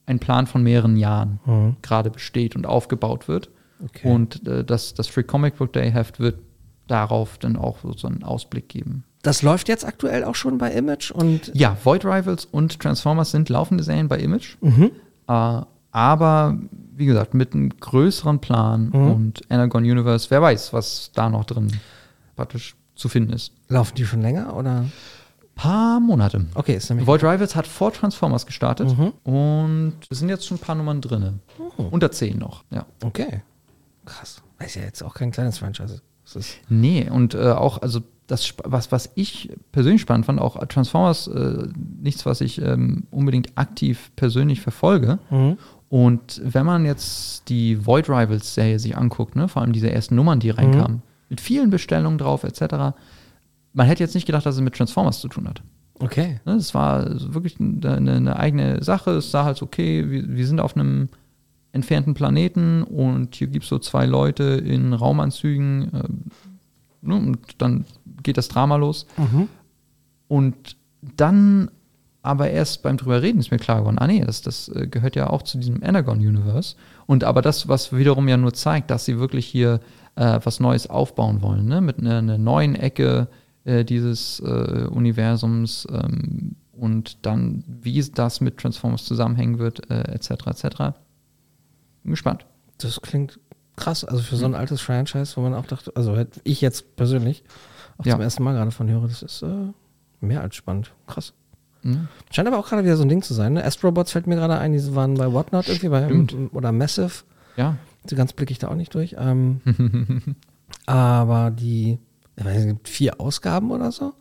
ein Plan von mehreren Jahren Mhm. gerade besteht und aufgebaut wird. Okay. Und äh, das, das Free Comic Book Day Heft wird darauf dann auch so einen Ausblick geben. Das läuft jetzt aktuell auch schon bei Image und Ja, Void Rivals und Transformers sind laufende Serien bei Image. Mhm. Äh, aber wie gesagt, mit einem größeren Plan Mhm. und Energon Universe, wer weiß, was da noch drin praktisch zu finden ist. laufen die schon länger oder? Paar Monate. Okay, ist nämlich. Void Rivals hat vor Transformers gestartet Mhm. und es sind jetzt schon ein paar Nummern drin. Oh. Unter 10 noch, ja. Okay. Krass. Ist ja jetzt auch kein kleines Franchise. Nee, und äh, auch, also das, was, was ich persönlich spannend fand, auch Transformers, äh, nichts, was ich ähm, unbedingt aktiv persönlich verfolge. Mhm. Und wenn man jetzt die Void Rivals Serie sich anguckt, ne, vor allem diese ersten Nummern, die reinkamen, mit vielen Bestellungen drauf, etc., man hätte jetzt nicht gedacht, dass es mit Transformers zu tun hat. okay. Ne, Es war wirklich eine, eine eigene Sache. Es sah halt okay, wir, wir sind auf einem entfernten Planeten und hier gibt es so zwei Leute in Raumanzügen ähm, ne, und dann geht das Drama los. Mhm. Und dann aber erst beim drüber reden ist mir klar geworden, ah nee, das, das äh, gehört ja auch zu diesem Energon-Universe. Und aber das, was wiederum ja nur zeigt, dass sie wirklich hier äh, was Neues aufbauen wollen, ne? mit einer, einer neuen Ecke äh, dieses äh, Universums ähm, und dann, wie das mit Transformers zusammenhängen wird, äh, etc. etc. Bin gespannt. Das klingt krass. Also für so ein altes Franchise, wo man auch dachte, also ich jetzt persönlich auch Ja. zum ersten Mal gerade von höre, das ist äh, mehr als spannend. Krass. Mhm. Scheint aber auch gerade wieder so ein Ding zu sein. Ne? Astrobots fällt mir gerade ein, die waren bei Whatnot irgendwie, bei oder Massive. Ja. So ganz blicke ich da auch nicht durch. Ähm, aber die, ich nicht, es gibt vier Ausgaben oder so.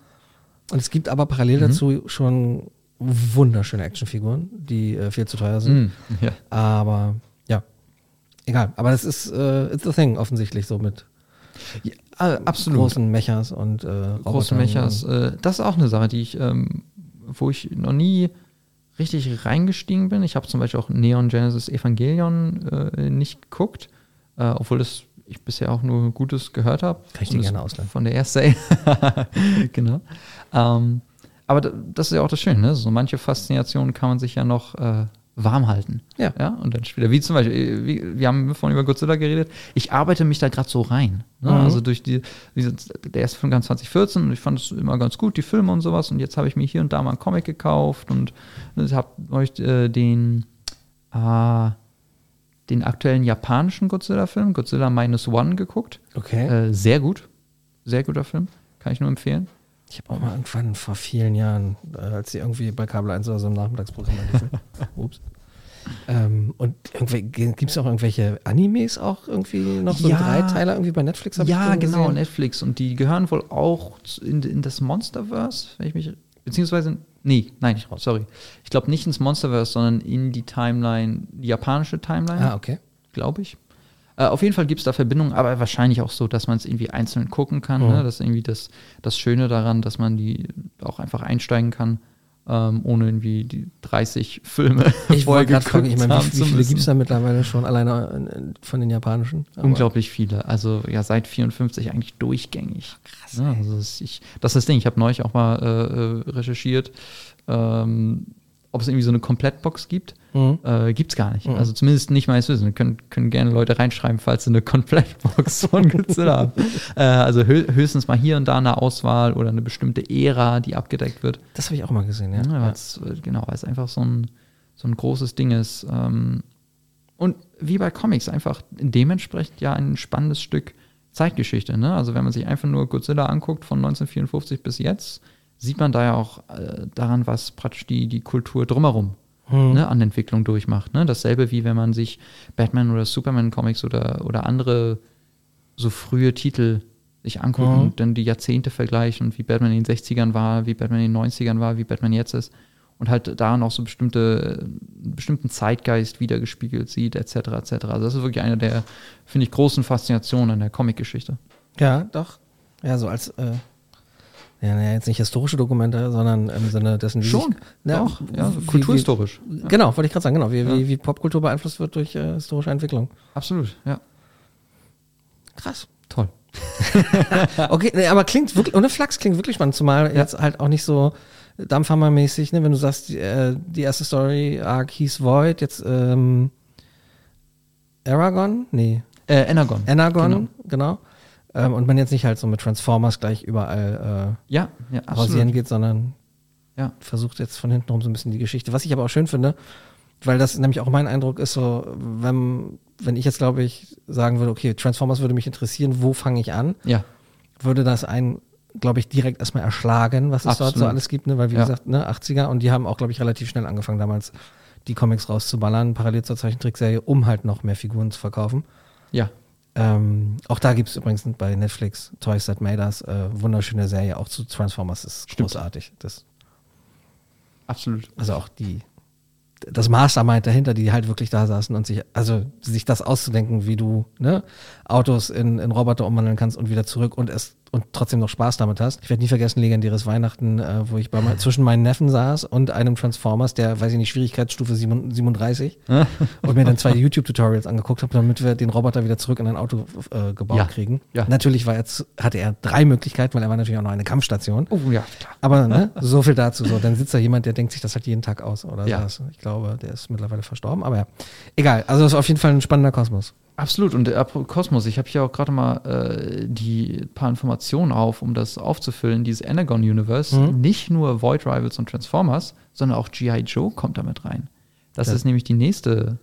Und es gibt aber parallel Mhm. dazu schon wunderschöne Actionfiguren, die äh, viel zu teuer sind. Mhm. ja. Aber ja, egal. Aber das ist äh, it's the thing offensichtlich so mit ja äh, absolut. großen Mechas und äh, große Robotern Mechas. Äh, das ist auch eine Sache, die ich, ähm, wo ich noch nie richtig reingestiegen bin. Ich habe zum Beispiel auch Neon Genesis Evangelion äh, nicht geguckt, äh, obwohl das ich bisher auch nur Gutes gehört habe. Kann ich dir gerne ausleihen. Von der ersten genau. Ähm, aber da- das ist ja auch das Schöne, ne? So manche Faszinationen kann man sich ja noch äh, warm halten. Ja. ja. Und dann später, wie zum Beispiel, äh, wie, wir haben vorhin über Godzilla geredet, ich arbeite mich da gerade so rein. Ne? Mhm. Also durch die, diese, der erste Film kam 2014 und ich fand es immer ganz gut, die Filme und sowas. Und jetzt habe ich mir hier und da mal einen Comic gekauft und habe euch äh, den, äh, den aktuellen japanischen Godzilla-Film, Godzilla Minus One, geguckt. Okay. Äh, sehr gut. Sehr guter Film. Kann ich nur empfehlen. Ich habe auch mal irgendwann vor vielen Jahren, äh, als sie irgendwie bei Kabel 1 oder so im Nachmittagsprogramm liefen. Ups. Ähm, und gibt es auch irgendwelche Animes auch irgendwie noch so Ja. Dreiteiler irgendwie bei Netflix? Ja, genau? Netflix. Und die gehören wohl auch in, in das Monsterverse, wenn ich mich. Beziehungsweise. Nee, nein, sorry. Ich glaube nicht ins Monsterverse, sondern in die Timeline, die japanische Timeline, Ah, okay. glaube ich. Äh, auf jeden Fall gibt es da Verbindungen, aber wahrscheinlich auch so, dass man es irgendwie einzeln gucken kann. Mhm. Ne? Das ist irgendwie das, das Schöne daran, dass man die auch einfach einsteigen kann, ähm, ohne irgendwie die 30 Filme Ich wollte gerade fragen, ich meine, wie, wie viele gibt es da mittlerweile schon alleine in, in, von den japanischen? Aber- Unglaublich viele. Also ja, seit 54 eigentlich durchgängig. Krass. Ja, also das, ist, ich, das ist das Ding. Ich habe neulich auch mal äh, äh, recherchiert, ähm, ob es irgendwie so eine Komplettbox gibt. Mhm. Äh, Gibt es gar nicht. Mhm. Also zumindest nicht meines Wissens. Können, können gerne Leute reinschreiben, falls sie eine Komplettbox von Godzilla haben. Äh, also hö höchstens mal hier und da eine Auswahl oder eine bestimmte Ära, die abgedeckt wird. Das habe ich auch mal gesehen, ja. Ja, ja. weil's, äh, genau, weil es einfach so ein, so ein großes Ding ist. Ähm, und wie bei Comics einfach dementsprechend ja ein spannendes Stück Zeitgeschichte. Ne? Also wenn man sich einfach nur Godzilla anguckt von 1954 bis jetzt, sieht man da ja auch äh, daran, was praktisch die, die Kultur drumherum Hm. ne, an Entwicklung durchmacht. Ne? Dasselbe wie wenn man sich Batman oder Superman Comics oder, oder andere so frühe Titel sich anguckt Mhm. und dann die Jahrzehnte vergleichen und wie Batman in den 60ern war, wie Batman in den 90ern war, wie Batman jetzt ist und halt da noch so bestimmte, einen bestimmten Zeitgeist wiedergespiegelt sieht, etc. etc. Also das ist wirklich eine der, finde ich, großen Faszinationen an der Comicgeschichte. Ja, doch. Ja, so als, äh, ja, naja, jetzt nicht historische Dokumente, sondern im Sinne dessen, wie Schon, sich, ja, Doch, ja, so wie- kulturhistorisch. Wie, Ja. Genau, wollte ich gerade sagen, genau, wie, Ja. wie, wie Popkultur beeinflusst wird durch äh, historische Entwicklung. Absolut, ja. Krass. Toll. Okay, nee, aber klingt wirklich, ohne Flachs klingt wirklich spannend, zumal jetzt halt auch nicht so Dampfhammer-mäßig, ne, wenn du sagst, die, äh, die erste Story Arc hieß Void, jetzt ähm, Aragon? Nee, Äh, Energon. Energon, genau. Ähm, und man jetzt nicht halt so mit Transformers gleich überall Ja, ja, äh, rasieren geht, sondern Ja. versucht jetzt von hinten rum so ein bisschen die Geschichte. Was ich aber auch schön finde, weil das nämlich auch mein Eindruck ist, so, wenn, wenn ich jetzt, glaube ich, sagen würde, okay, Transformers würde mich interessieren, wo fange ich an? Ja, würde das einen, glaube ich, direkt erstmal erschlagen, was es dort so alles gibt, ne? weil wie Ja. gesagt, ne, 80er und die haben auch, glaube ich, relativ schnell angefangen damals die Comics rauszuballern, parallel zur Zeichentrickserie, um halt noch mehr Figuren zu verkaufen. ja. Ähm, auch da gibt es übrigens bei Netflix Toys That Made Us, äh, wunderschöne Serie, auch zu Transformers ist Stimmt. großartig. Das, Absolut. also auch die, das Mastermind dahinter, die halt wirklich da saßen und sich, also sich das auszudenken, wie du ne, Autos in, in Roboter umwandeln kannst und wieder zurück und es und trotzdem noch Spaß damit hast. Ich werde nie vergessen, legendäres Weihnachten, äh, wo ich bei mein, zwischen meinen Neffen saß und einem Transformers, der, weiß ich nicht, Schwierigkeitsstufe 7, 37 und mir dann zwei YouTube-Tutorials angeguckt habe, damit wir den Roboter wieder zurück in ein Auto äh, gebaut Ja. kriegen. Ja. Natürlich war jetzt, hatte er drei Möglichkeiten, weil er war natürlich auch noch eine Kampfstation. Oh ja, klar. Aber ne, so viel dazu. So, dann sitzt da jemand, der denkt sich das halt jeden Tag aus oder Ja. so. Ich glaube, der ist mittlerweile verstorben. Aber ja, egal. Also es ist auf jeden Fall ein spannender Kosmos. Absolut. Und der Kosmos, ich habe hier auch gerade mal äh, die paar Informationen auf, um das aufzufüllen. Dieses Anagon Universe, Mhm. nicht nur Void Rivals und Transformers, sondern auch G.I. Joe kommt damit rein. Das Ja. ist nämlich die nächste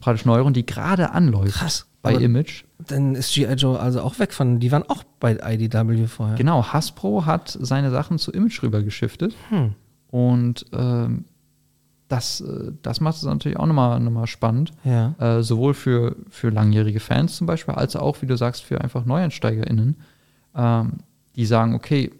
praktisch Neuerung, die gerade anläuft Krass. bei Aber- Image. Dann ist G.I. Joe also auch weg von, die waren auch bei IDW vorher. Genau, Hasbro hat seine Sachen zu Image rüber geschiftet. Hm. Und ähm, das, äh, das macht es natürlich auch nochmal noch mal spannend. Ja. Äh, sowohl für, für langjährige Fans zum Beispiel, als auch, wie du sagst, für einfach NeueinsteigerInnen, ähm, die sagen, okay,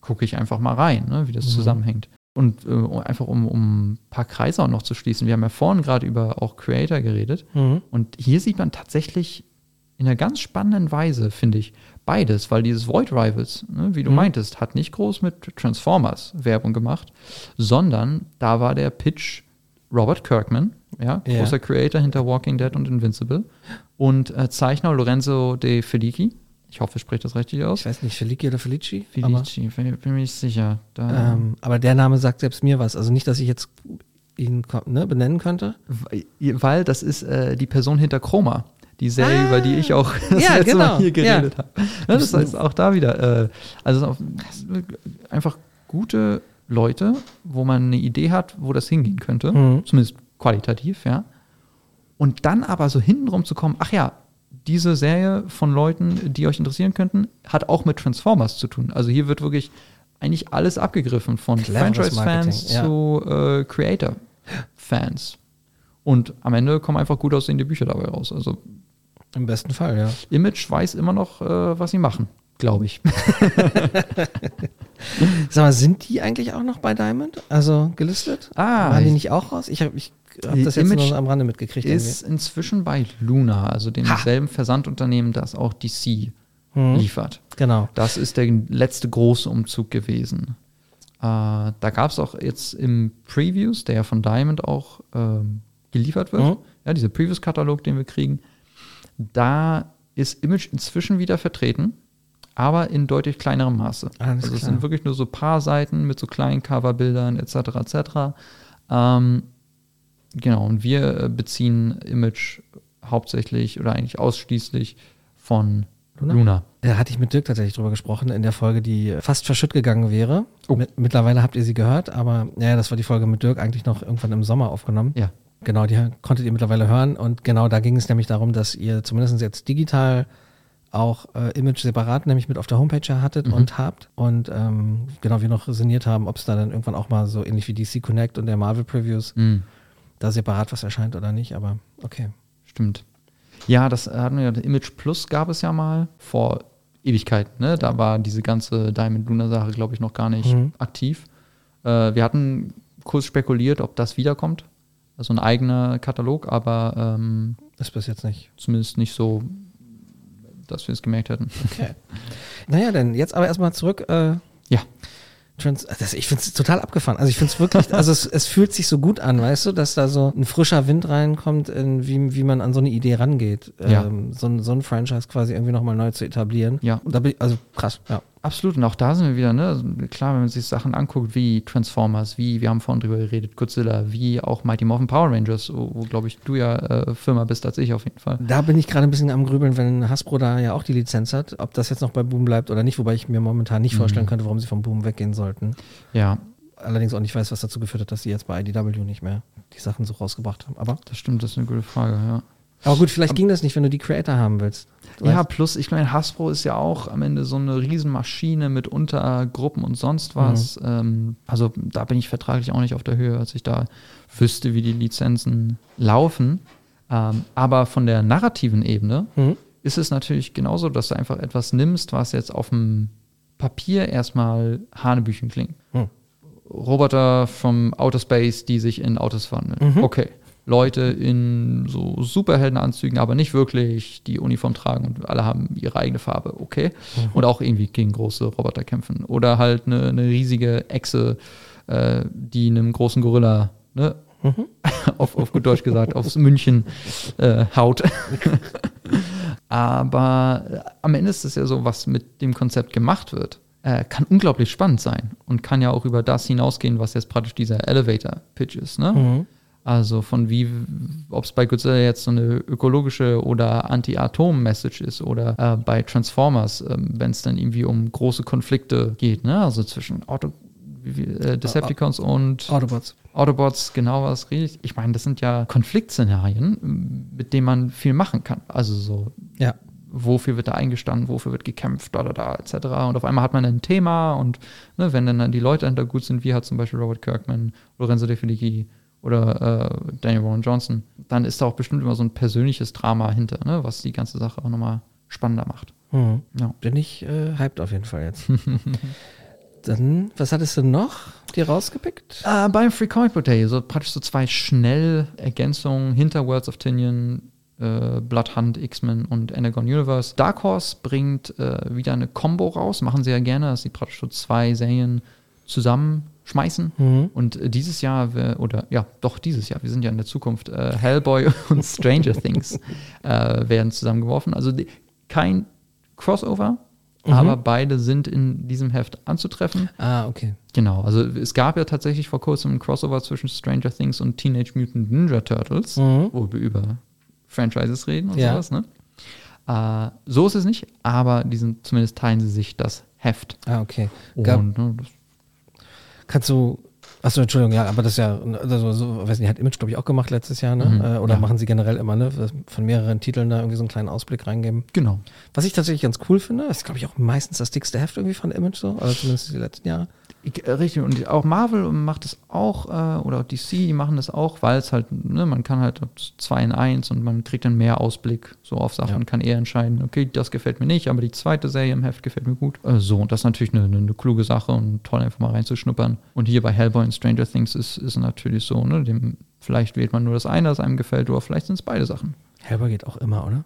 gucke ich einfach mal rein, ne, wie das zusammenhängt. Und äh, einfach um, um ein paar Kreise auch noch zu schließen. Wir haben ja vorhin gerade über auch Creator geredet. Mhm. Und hier sieht man tatsächlich in einer ganz spannenden Weise, finde ich, beides, weil dieses Void Rivals, ne, wie du Mhm. meintest, hat nicht groß mit Transformers Werbung gemacht, sondern da war der Pitch Robert Kirkman, ja, Ja. großer Creator hinter Walking Dead und Invincible, und äh, Zeichner Lorenzo De Felici. Ich hoffe, ich spreche das richtig aus. Ich weiß nicht, Felici oder Felici? Felici, bin mir nicht sicher. Da, ähm, aber der Name sagt selbst mir was. Also nicht, dass ich jetzt ihn ne, benennen könnte. weil das ist äh, die Person hinter Chroma. Die Serie, über die ich auch das Ja, letzte genau, Mal hier geredet ja. habe. Ne, das heißt auch da wieder. Äh, also einfach gute Leute, wo man eine Idee hat, wo das hingehen könnte. Mhm. Zumindest qualitativ, ja. Und dann aber so hintenrum zu kommen, ach ja, diese Serie von Leuten, die euch interessieren könnten, hat auch mit Transformers zu tun. Also hier wird wirklich eigentlich alles abgegriffen, von Franchise-Fans ja. zu äh, Creator-Fans. Und am Ende kommen einfach gut aussehende Bücher dabei raus. Also Im besten Fall, ja. Image weiß immer noch, äh, was sie machen, glaube ich. Sag mal, sind die eigentlich auch noch bei Diamond? Also gelistet? Ah, Waren die ich- nicht auch raus? Ich habe ich hab das jetzt nur Image am Rande mitgekriegt. Ist inzwischen bei Luna, also demselben Versandunternehmen, das auch DC Mhm. liefert. Genau. Das ist der letzte große Umzug gewesen. Äh, da gab es auch jetzt im Previews, der ja von Diamond auch ähm, geliefert wird, Mhm. ja, dieser Previews-Katalog, den wir kriegen, da ist Image inzwischen wieder vertreten, aber in deutlich kleinerem Maße. Alles also es klar. sind wirklich nur so paar Seiten mit so kleinen Coverbildern etc. etc. Ähm, genau, und wir äh, beziehen Image hauptsächlich oder eigentlich ausschließlich von Luna? Luna. Da hatte ich mit Dirk tatsächlich drüber gesprochen in der Folge, die fast verschütt gegangen wäre. Oh. Mit, mittlerweile habt ihr sie gehört, aber ja, das war die Folge mit Dirk eigentlich noch irgendwann im Sommer aufgenommen. Ja. Genau, die konntet ihr mittlerweile hören. Und genau da ging es nämlich darum, dass ihr zumindest jetzt digital auch äh, Image separat nämlich mit auf der Homepage ja hattet Mhm. und habt. Und ähm, genau, wir noch sinniert haben, ob es da dann irgendwann auch mal so ähnlich wie DC Connect und der Marvel Previews Mhm. da separat was erscheint oder nicht. Aber okay. Stimmt. Ja, das hatten wir, Image Plus gab es ja mal vor Ewigkeiten. Ne? Da war diese ganze Diamond Luna Sache, glaube ich, noch gar nicht Mhm. aktiv. Äh, wir hatten kurz spekuliert, ob das wiederkommt. Also ein eigener Katalog, aber ähm, Ist bis jetzt nicht. zumindest nicht so, dass wir es gemerkt hätten. Okay. naja, dann jetzt aber erstmal zurück. Äh, Ja. Trans das, ich finde es total abgefahren. Also ich finde es wirklich, also es, es fühlt sich so gut an, weißt du, dass da so ein frischer Wind reinkommt, in wie, wie man an so eine Idee rangeht. Ja. Ähm, so, ein, so ein Franchise quasi irgendwie nochmal neu zu etablieren. Ja. Da bin ich, also krass, ja. Absolut. Und auch da sind wir wieder, ne? Klar, wenn man sich Sachen anguckt, wie Transformers, wie, wir haben vorhin drüber geredet, Godzilla, wie auch Mighty Morphin Power Rangers, wo, wo glaube ich, du ja äh, Firma bist als ich auf jeden Fall. Da bin ich gerade ein bisschen am Grübeln, wenn Hasbro da ja auch die Lizenz hat, ob das jetzt noch bei Boom bleibt oder nicht, wobei ich mir momentan nicht vorstellen könnte, warum sie vom Boom weggehen sollten. Ja, Allerdings auch nicht weiß, was dazu geführt hat, dass sie jetzt bei IDW nicht mehr die Sachen so rausgebracht haben. Aber, das stimmt, das ist eine gute Frage, ja. Aber gut, vielleicht ging das nicht, wenn du die Creator haben willst. Du Ja, weißt- plus, ich meine, Hasbro ist ja auch am Ende so eine Riesenmaschine mit Untergruppen und sonst was. Ähm, also da bin ich vertraglich auch nicht auf der Höhe, als ich da wüsste, wie die Lizenzen laufen. Ähm, aber von der narrativen Ebene Mhm. ist es natürlich genauso, dass du einfach etwas nimmst, was jetzt auf dem Papier erstmal Hanebüchen klingt. Hm. Roboter vom Outer Space, die sich in Autos verwandeln. Mhm. Okay. Leute in so Superheldenanzügen, aber nicht wirklich die Uniform tragen und alle haben ihre eigene Farbe. Okay. Mhm. Und auch irgendwie gegen große Roboter kämpfen. Oder halt eine, eine riesige Echse, äh, die einem großen Gorilla, ne? Mhm. auf, auf gut Deutsch gesagt, aufs München äh, haut. Aber äh, am Ende ist es ja so, was mit dem Konzept gemacht wird, äh, kann unglaublich spannend sein und kann ja auch über das hinausgehen, was jetzt praktisch dieser Elevator-Pitch ist. Ne? Mhm. Also von wie, ob es bei Godzilla jetzt so eine ökologische oder Anti-Atom-Message ist oder äh, bei Transformers, ähm, wenn es dann irgendwie um große Konflikte geht, ne? Also zwischen Auto, äh, Decepticons und Autobots. Autobots, genau was rede ich. meine, das sind ja Konfliktszenarien, mit denen man viel machen kann. Also so, Ja. wofür wird da eingestanden, wofür wird gekämpft, da, da, da, etc. Und auf einmal hat man ein Thema und ne, wenn dann die Leute dahinter gut sind, wie hat zum Beispiel Robert Kirkman, Lorenzo De Felici oder äh, Daniel Warren Johnson, dann ist da auch bestimmt immer so ein persönliches Drama hinter, ne, was die ganze Sache auch nochmal spannender macht. Mhm. Ja. Bin ich äh, hyped auf jeden Fall jetzt. Dann, was hattest du noch dir rausgepickt? Äh, beim Free Comic Book Day, so praktisch so zwei Schnellergänzungen hinter Worlds of Tinian, äh, Blood Hunt, X-Men und Energon Universe. Dark Horse bringt äh, wieder eine Combo raus, machen sie ja gerne, dass sie praktisch so zwei Serien zusammenschmeißen. Mhm. Und äh, dieses Jahr, oder ja, doch dieses Jahr, wir sind ja in der Zukunft, äh, Hellboy und Stranger Things äh, werden zusammengeworfen. Also die, kein Crossover, aber beide sind in diesem Heft anzutreffen. Ah, okay. Genau, also es gab ja tatsächlich vor kurzem ein Crossover zwischen Stranger Things und Teenage Mutant Ninja Turtles, Mhm. wo wir über Franchises reden und Ja. sowas, ne? Äh, so ist es nicht, aber die sind, zumindest teilen sie sich das Heft. Ah, okay. Gab, Und ne, das, kannst du. Achso, Entschuldigung, ja, aber das ist ja, also, so, weiß nicht, hat Image, glaube ich, auch gemacht letztes Jahr, ne? Mhm, Äh, Oder ja. machen sie generell immer, ne? Von mehreren Titeln da irgendwie so einen kleinen Ausblick reingeben. genau. Was ich tatsächlich ganz cool finde, ist, glaube ich, auch meistens das dickste Heft irgendwie von Image so, also zumindest die letzten Jahre. Äh, richtig, und auch Marvel macht es auch, äh, oder auch DC, die machen das auch, weil es halt, ne, man kann halt zwei in eins und man kriegt dann mehr Ausblick so auf Sachen Ja. und kann eher entscheiden, okay, das gefällt mir nicht, aber die zweite Serie im Heft gefällt mir gut. Äh, so, und das ist natürlich eine, eine, eine kluge Sache und toll, einfach mal reinzuschnuppern. Und hier bei Hellboy und Stranger Things ist, ist natürlich so, ne, dem, vielleicht wählt man nur das eine, das einem gefällt, oder vielleicht sind es beide Sachen. Hellboy geht auch immer, oder?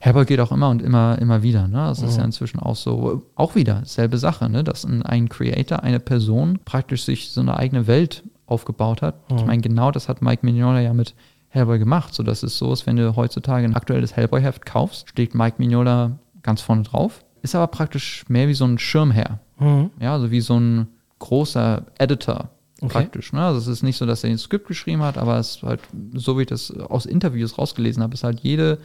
Hellboy geht auch immer und immer, immer wieder. Ne? Das ist ja inzwischen auch so, auch wieder selbe Sache, ne? dass ein, ein Creator, eine Person praktisch sich so eine eigene Welt aufgebaut hat. Ich meine, genau das hat Mike Mignola ja mit Hellboy gemacht, so dass es so ist, wenn du heutzutage ein aktuelles Hellboy-Heft kaufst, steht Mike Mignola ganz vorne drauf, ist aber praktisch mehr wie so ein Schirmherr. Mhm. Ja, also wie so ein großer Editor Okay. praktisch. Ne? Also es ist nicht so, dass er ein Skript geschrieben hat, aber es ist halt, so wie ich das aus Interviews rausgelesen habe, ist halt jede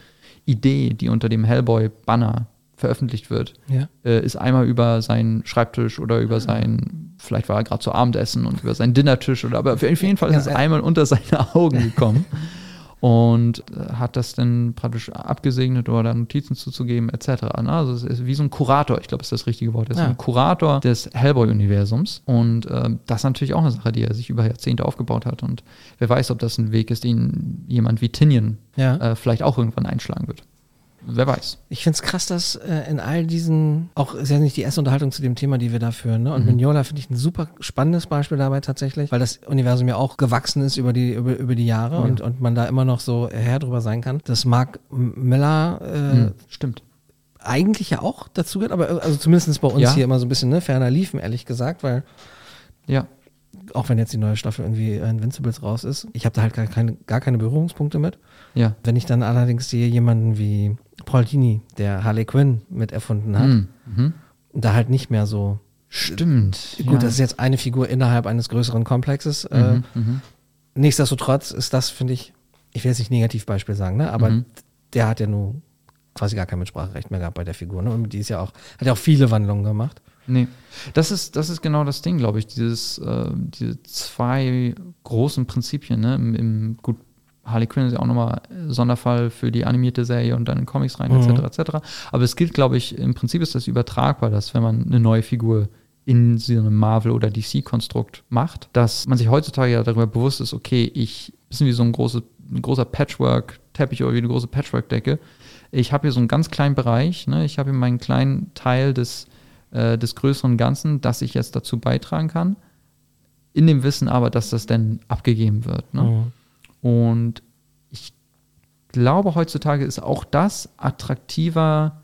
Idee, die unter dem Hellboy-Banner veröffentlicht wird, Ja. äh, ist einmal über seinen Schreibtisch oder über sein, vielleicht war er gerade zu Abendessen und über seinen Dinnertisch oder aber auf jeden Fall ist Ja, es einmal unter seine Augen gekommen. Und äh, hat das dann praktisch abgesegnet oder da Notizen zuzugeben, etc. Ne? Also es ist wie so ein Kurator, ich glaube, ist das richtige Wort. Er ist Ja. ein Kurator des Hellboy-Universums. Und ähm, das ist natürlich auch eine Sache, die er sich über Jahrzehnte aufgebaut hat. Und wer weiß, ob das ein Weg ist, den jemand wie Tinian Ja. äh, vielleicht auch irgendwann einschlagen wird. Wer weiß. Ich finde es krass, dass äh, in all diesen, auch ist ja nicht die erste Unterhaltung zu dem Thema, die wir da führen, ne? Und Mignola finde ich ein super spannendes Beispiel dabei tatsächlich, weil das Universum ja auch gewachsen ist über die, über, über die Jahre und, und man da immer noch so Herr drüber sein kann. Dass Mark Miller äh, Hm, stimmt. eigentlich ja auch dazu gehört, aber also zumindest bei uns Ja. hier immer so ein bisschen ne, ferner liefen, ehrlich gesagt, weil Ja. auch wenn jetzt die neue Staffel irgendwie Invincibles raus ist, ich habe da halt gar keine, gar keine Berührungspunkte mit. Ja. Wenn ich dann allerdings sehe, jemanden wie Paul Dini, der Harley Quinn mit erfunden hat, Hm, mhm. da halt nicht mehr so. Stimmt. Gut, ja. das ist jetzt eine Figur innerhalb eines größeren Komplexes. Äh, Mhm, mhm. nichtsdestotrotz ist das, finde ich, ich will jetzt nicht Negativbeispiel sagen, ne? aber Mhm. der hat ja nur quasi gar kein Mitspracherecht mehr gehabt bei der Figur. Ne? Und die ist ja auch, hat ja auch viele Wandlungen gemacht. Nee, das ist, das ist genau das Ding, glaube ich. Dieses, äh, diese zwei großen Prinzipien, ne? Im, im, gut, Harley Quinn ist ja auch nochmal Sonderfall für die animierte Serie und dann in Comics rein, Mhm. etc. etc. Aber es gilt, glaube ich, im Prinzip ist das übertragbar, dass wenn man eine neue Figur in so einem Marvel- oder DC-Konstrukt macht, dass man sich heutzutage ja darüber bewusst ist, okay, ich, bisschen wie so ein, große, ein großer Patchwork-Teppich oder wie eine große Patchwork-Decke. Ich habe hier so einen ganz kleinen Bereich, ne? ich habe hier meinen kleinen Teil des, äh, des größeren Ganzen, das ich jetzt dazu beitragen kann, in dem Wissen aber, dass das dann abgegeben wird. Ne? Mhm. Und ich glaube, heutzutage ist auch das attraktiver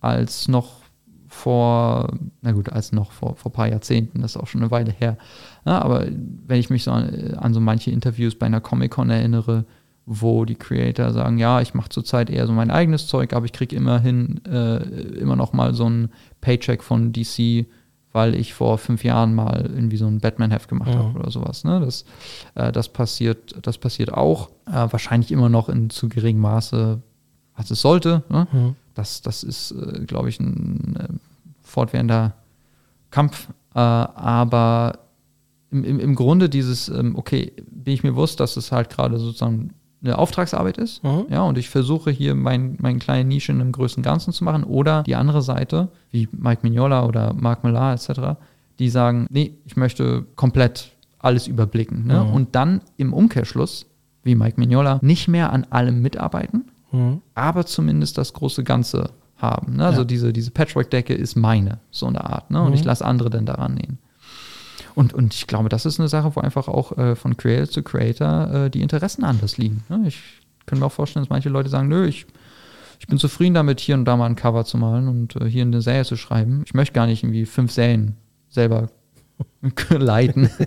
als noch vor, na gut, als noch vor, vor ein paar Jahrzehnten, das ist auch schon eine Weile her. Ja, aber wenn ich mich so an, an so manche Interviews bei einer Comic-Con erinnere, wo die Creator sagen, ja, ich mache zurzeit eher so mein eigenes Zeug, aber ich kriege immerhin äh, immer noch mal so ein Paycheck von DC, weil ich vor fünf Jahren mal irgendwie so ein Batman-Heft gemacht Mhm. habe oder sowas. Ne? Das, äh, das, passiert, das passiert auch. Äh, wahrscheinlich immer noch in zu geringem Maße, als es sollte. Ne? Mhm. Das, das ist, äh, glaube ich, ein äh, fortwährender Kampf. Äh, aber im, im, im Grunde dieses, ähm, okay, bin ich mir bewusst, dass es halt gerade sozusagen eine Auftragsarbeit ist. Mhm. Ja, und ich versuche hier mein, meine kleine Nische in einem größeren Ganzen zu machen. Oder die andere Seite, wie Mike Mignola oder Mark Millar etc., die sagen, nee, ich möchte komplett alles überblicken. Ne? Mhm. Und dann im Umkehrschluss, wie Mike Mignola, nicht mehr an allem mitarbeiten, Mhm. aber zumindest das große Ganze haben. Ne? Also Ja. diese, diese Patchwork-Decke ist meine, so eine Art. Ne? Und Mhm. ich lasse andere dann daran nähen. Und, und ich glaube, das ist eine Sache, wo einfach auch äh, von Creator zu Creator äh, die Interessen anders liegen. Ne? Ich kann mir auch vorstellen, dass manche Leute sagen, nö, ich, ich bin zufrieden damit, hier und da mal ein Cover zu malen und äh, hier eine Serie zu schreiben. Ich möchte gar nicht irgendwie fünf Serien selber leiten.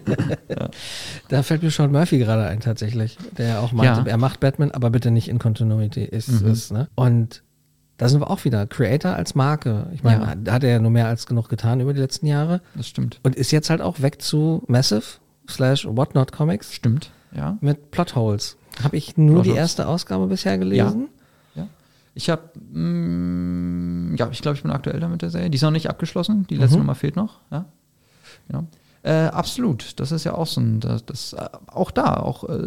Da fällt mir Sean Murphy gerade ein, tatsächlich, der ja auch meinte, Ja. er macht Batman, aber bitte nicht in Continuity ist, Mhm. ist ne? Und da sind wir auch wieder. Creator als Marke. Ich meine, Ja. da hat er ja nur mehr als genug getan über die letzten Jahre. Das stimmt. Und ist jetzt halt auch weg zu Massive slash Whatnot Comics Stimmt, ja. mit Plotholes. Habe ich nur die Plotholes. erste Ausgabe bisher gelesen? Ich habe, ja, ich glaube, ich bin aktuell da mit der Serie. Die ist noch nicht abgeschlossen. Die letzte Mhm. Nummer fehlt noch. Ja, genau. Äh, absolut. Das ist ja auch so ein, das, das äh, auch da, auch äh,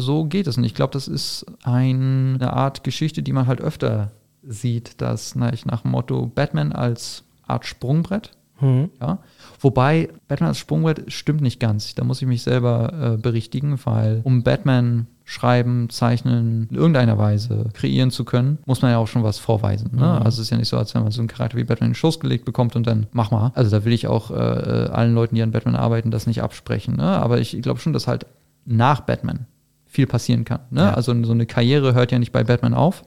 so geht es. Und ich glaube, das ist ein, eine Art Geschichte, die man halt öfter sieht, na, ich nach dem Motto Batman als Art Sprungbrett Mhm. ja. Wobei Batman als Sprungbrett stimmt nicht ganz. Da muss ich mich selber äh, berichtigen, weil um Batman schreiben, zeichnen, in irgendeiner Weise kreieren zu können, muss man ja auch schon was vorweisen. Ne? Mhm. Also es ist ja nicht so, als wenn man so einen Charakter wie Batman in den Schoß gelegt bekommt und dann mach mal. Also da will ich auch äh, äh, allen Leuten, die an Batman arbeiten, das nicht absprechen. Ne? Aber ich glaube schon, dass halt nach Batman viel passieren kann. Ne? Ja. Also so eine Karriere hört ja nicht bei Batman auf,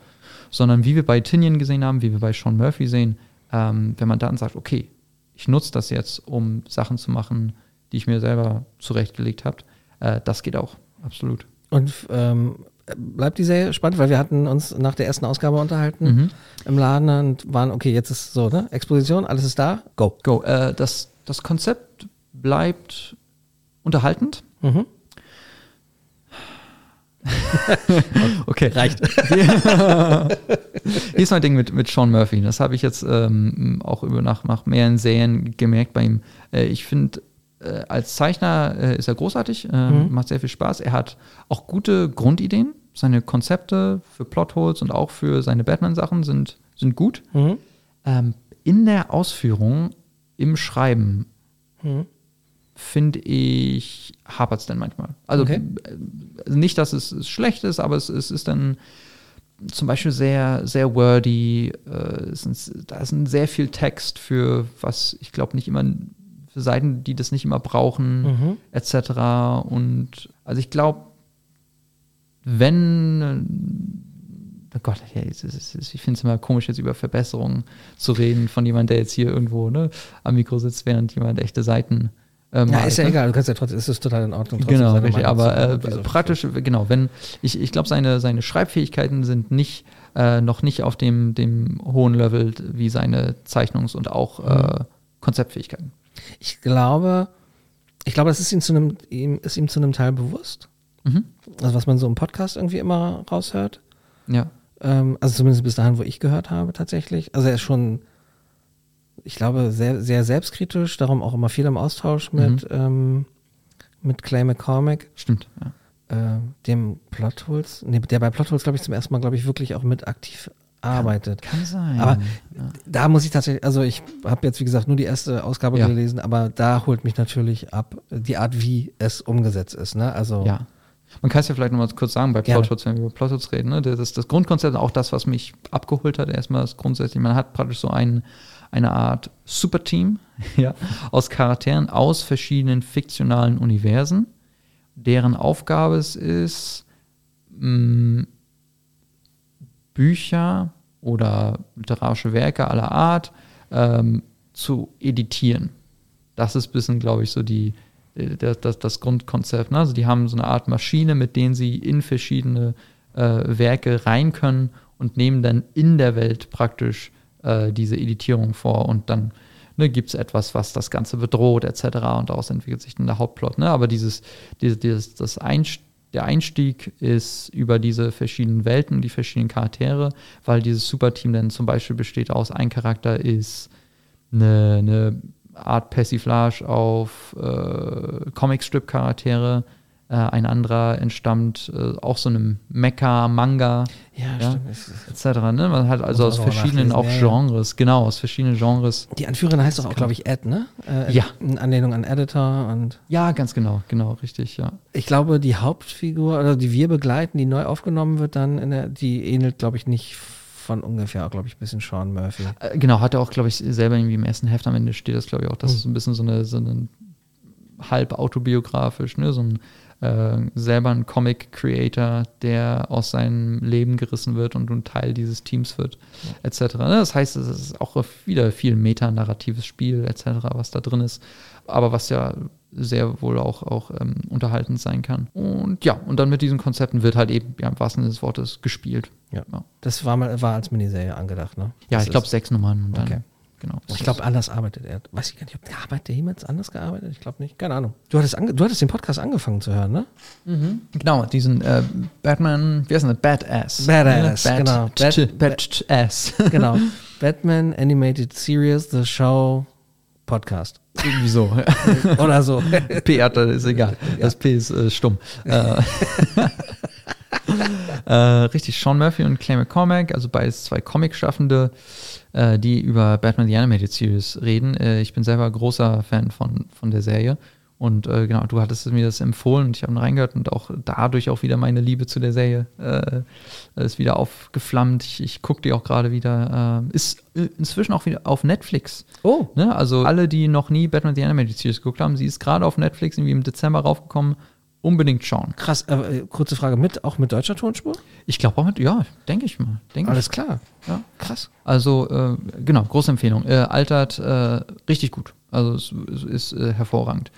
sondern wie wir bei Tinian gesehen haben, wie wir bei Sean Murphy sehen, ähm, wenn man dann sagt, okay, ich nutze das jetzt, um Sachen zu machen, die ich mir selber zurechtgelegt habe, äh, das geht auch, absolut. Und ähm, bleibt die Serie spannend, weil wir hatten uns nach der ersten Ausgabe unterhalten Mhm. im Laden und waren, okay, jetzt ist so, ne? Exposition, alles ist da, go. Go. Äh, das, das Konzept bleibt unterhaltend. Mhm. Okay, reicht. Hier ist mein Ding mit, mit Sean Murphy. Das habe ich jetzt ähm, auch über nach, nach mehreren Serien gemerkt bei ihm. Äh, ich finde, äh, als Zeichner äh, ist er großartig, äh, Mhm. macht sehr viel Spaß. Er hat auch gute Grundideen. Seine Konzepte für Plotholes und auch für seine Batman-Sachen sind, sind gut. Mhm. Ähm, in der Ausführung, im Schreiben, Mhm. Finde ich, hapert es dann manchmal. Also Okay. äh, nicht, dass es, es schlecht ist, aber es, es ist dann zum Beispiel sehr, sehr wordy. Äh, sind, da ist ein sehr viel Text für was ich glaube nicht immer für Seiten, die das nicht immer brauchen, Mhm. etc. Und also ich glaube, wenn äh, oh Gott, ich finde es immer komisch, jetzt über Verbesserungen zu reden von jemandem, der jetzt hier irgendwo ne, am Mikro sitzt, während jemand echte Seiten äh, Ja, ist ja egal, du kannst ja trotzdem, ist es total in Ordnung. Genau, richtig. Aber äh, praktisch, genau, wenn ich, ich glaube, seine, seine Schreibfähigkeiten sind nicht äh, noch nicht auf dem, dem hohen Level wie seine Zeichnungs- und auch äh, Konzeptfähigkeiten. Ich glaube, ich glaube, das ist ihm zu einem, ihm, ist ihm zu einem Teil bewusst. Mhm. Also was man so im Podcast irgendwie immer raushört. Ja. Ähm, also zumindest bis dahin, wo ich gehört habe, tatsächlich. Also er ist schon, ich glaube, sehr, sehr selbstkritisch, darum auch immer viel im Austausch mit, ähm, mit Clay McCormick, Stimmt. Ja. äh, dem Plotholes, nee, der bei Plotholes, glaube ich, zum ersten Mal, glaube ich, wirklich auch mit aktiv arbeitet. Kann sein. Aber da muss ich tatsächlich, also ich habe jetzt, wie gesagt, nur die erste Ausgabe Ja. gelesen, aber da holt mich natürlich ab die Art, wie es umgesetzt ist. Ne? Also Ja. Man kann es ja vielleicht noch mal kurz sagen bei. Plotholes, wenn wir über Plotholes reden. Ne? Das, ist das Grundkonzept, auch das, was mich abgeholt hat, erstmal ist grundsätzlich, man hat praktisch so ein, eine Art Superteam ja, aus Charakteren aus verschiedenen fiktionalen Universen, deren Aufgabe es ist, mh, Bücher oder literarische Werke aller Art ähm, zu editieren. Das ist ein bisschen, glaube ich, so die, äh, das, das, das Grundkonzept. Ne? Also die haben so eine Art Maschine, mit denen sie in verschiedene äh, Werke rein können und nehmen dann in der Welt praktisch äh, diese Editierung vor und dann ne, gibt es etwas, was das Ganze bedroht, etc. Und daraus entwickelt sich dann der Hauptplot. Ne? Aber dieses, dieses, dieses das Einst der Einstieg ist über diese verschiedenen Welten, die verschiedenen Charaktere, weil dieses Superteam dann zum Beispiel besteht aus, ein Charakter ist eine, eine Art Persiflage auf äh, Comicstrip-Charaktere, ein anderer entstammt äh, auch so einem Mecha-Manga ja, Ja. Es etc. Ne? Man hat also aus verschiedenen auch nachlesen, ja. Genres, genau, aus verschiedenen Genres. Die Anführerin heißt doch auch, glaube ich, Ed, ne? Äh, Ja. In Anlehnung an Editor und Ja, ganz genau, genau, richtig, ja. ich glaube, die Hauptfigur, oder die wir begleiten, die neu aufgenommen wird, dann in der, die ähnelt, glaube ich, nicht von ungefähr, glaube ich, ein bisschen Sean Murphy. Äh, Genau, hat er auch, glaube ich, selber irgendwie im ersten Heft am Ende steht das, glaube ich, auch. Das Mhm. ist ein bisschen so eine, so eine halb autobiografisch, ne? So ein äh, selber ein Comic-Creator, der aus seinem Leben gerissen wird und ein Teil dieses Teams wird, etc. Ne? Das heißt, es ist auch wieder viel metanarratives Spiel, etc., was da drin ist, aber was ja sehr wohl auch, auch ähm, unterhaltend sein kann. Und ja, und dann mit diesen Konzepten wird halt eben, ja, im wahrsten Sinne des Wortes, gespielt. Ja. Ja. Das war mal war als Miniserie angedacht, ne? Ja, Das ich glaube sechs Nummern und dann, Okay. Genau. Ich glaube, anders arbeitet er. Weiß ich gar nicht, ob der arbeitet der jemals anders gearbeitet? Ich glaube nicht. Keine Ahnung. Du hattest, ange du hattest den Podcast angefangen zu hören, ne? Genau, diesen äh, Batman, wie heißt denn das? Badass. Badass, Bad, genau. Bad, Bad- Badass. Genau. Batman Animated Series, The Show, Podcast. Irgendwie so. Oder so. P hat, ist egal. Das P ist äh, stumm. äh, richtig, Sean Murphy und Clay McCormack, also beides zwei Comic-Schaffende, äh, die über Batman The Animated Series reden. Äh, ich bin selber großer Fan von, von der Serie. Und äh, genau, du hattest mir das empfohlen und ich habe reingehört und auch dadurch auch wieder meine Liebe zu der Serie äh, ist wieder aufgeflammt. Ich, ich gucke die auch gerade wieder. Äh, ist inzwischen auch wieder auf Netflix. Oh. Ne? Also alle, die noch nie Batman The Animated Series geguckt haben, sie ist gerade auf Netflix irgendwie im Dezember raufgekommen. Unbedingt schauen. Krass. Äh, äh, kurze Frage, mit, auch mit deutscher Tonspur? Ich glaube auch mit, ja, denke ich mal. Denk ich. Alles klar. Ja. Krass. Also, äh, genau, große Empfehlung. Äh, altert äh, richtig gut. Also, es, es ist äh, hervorragend.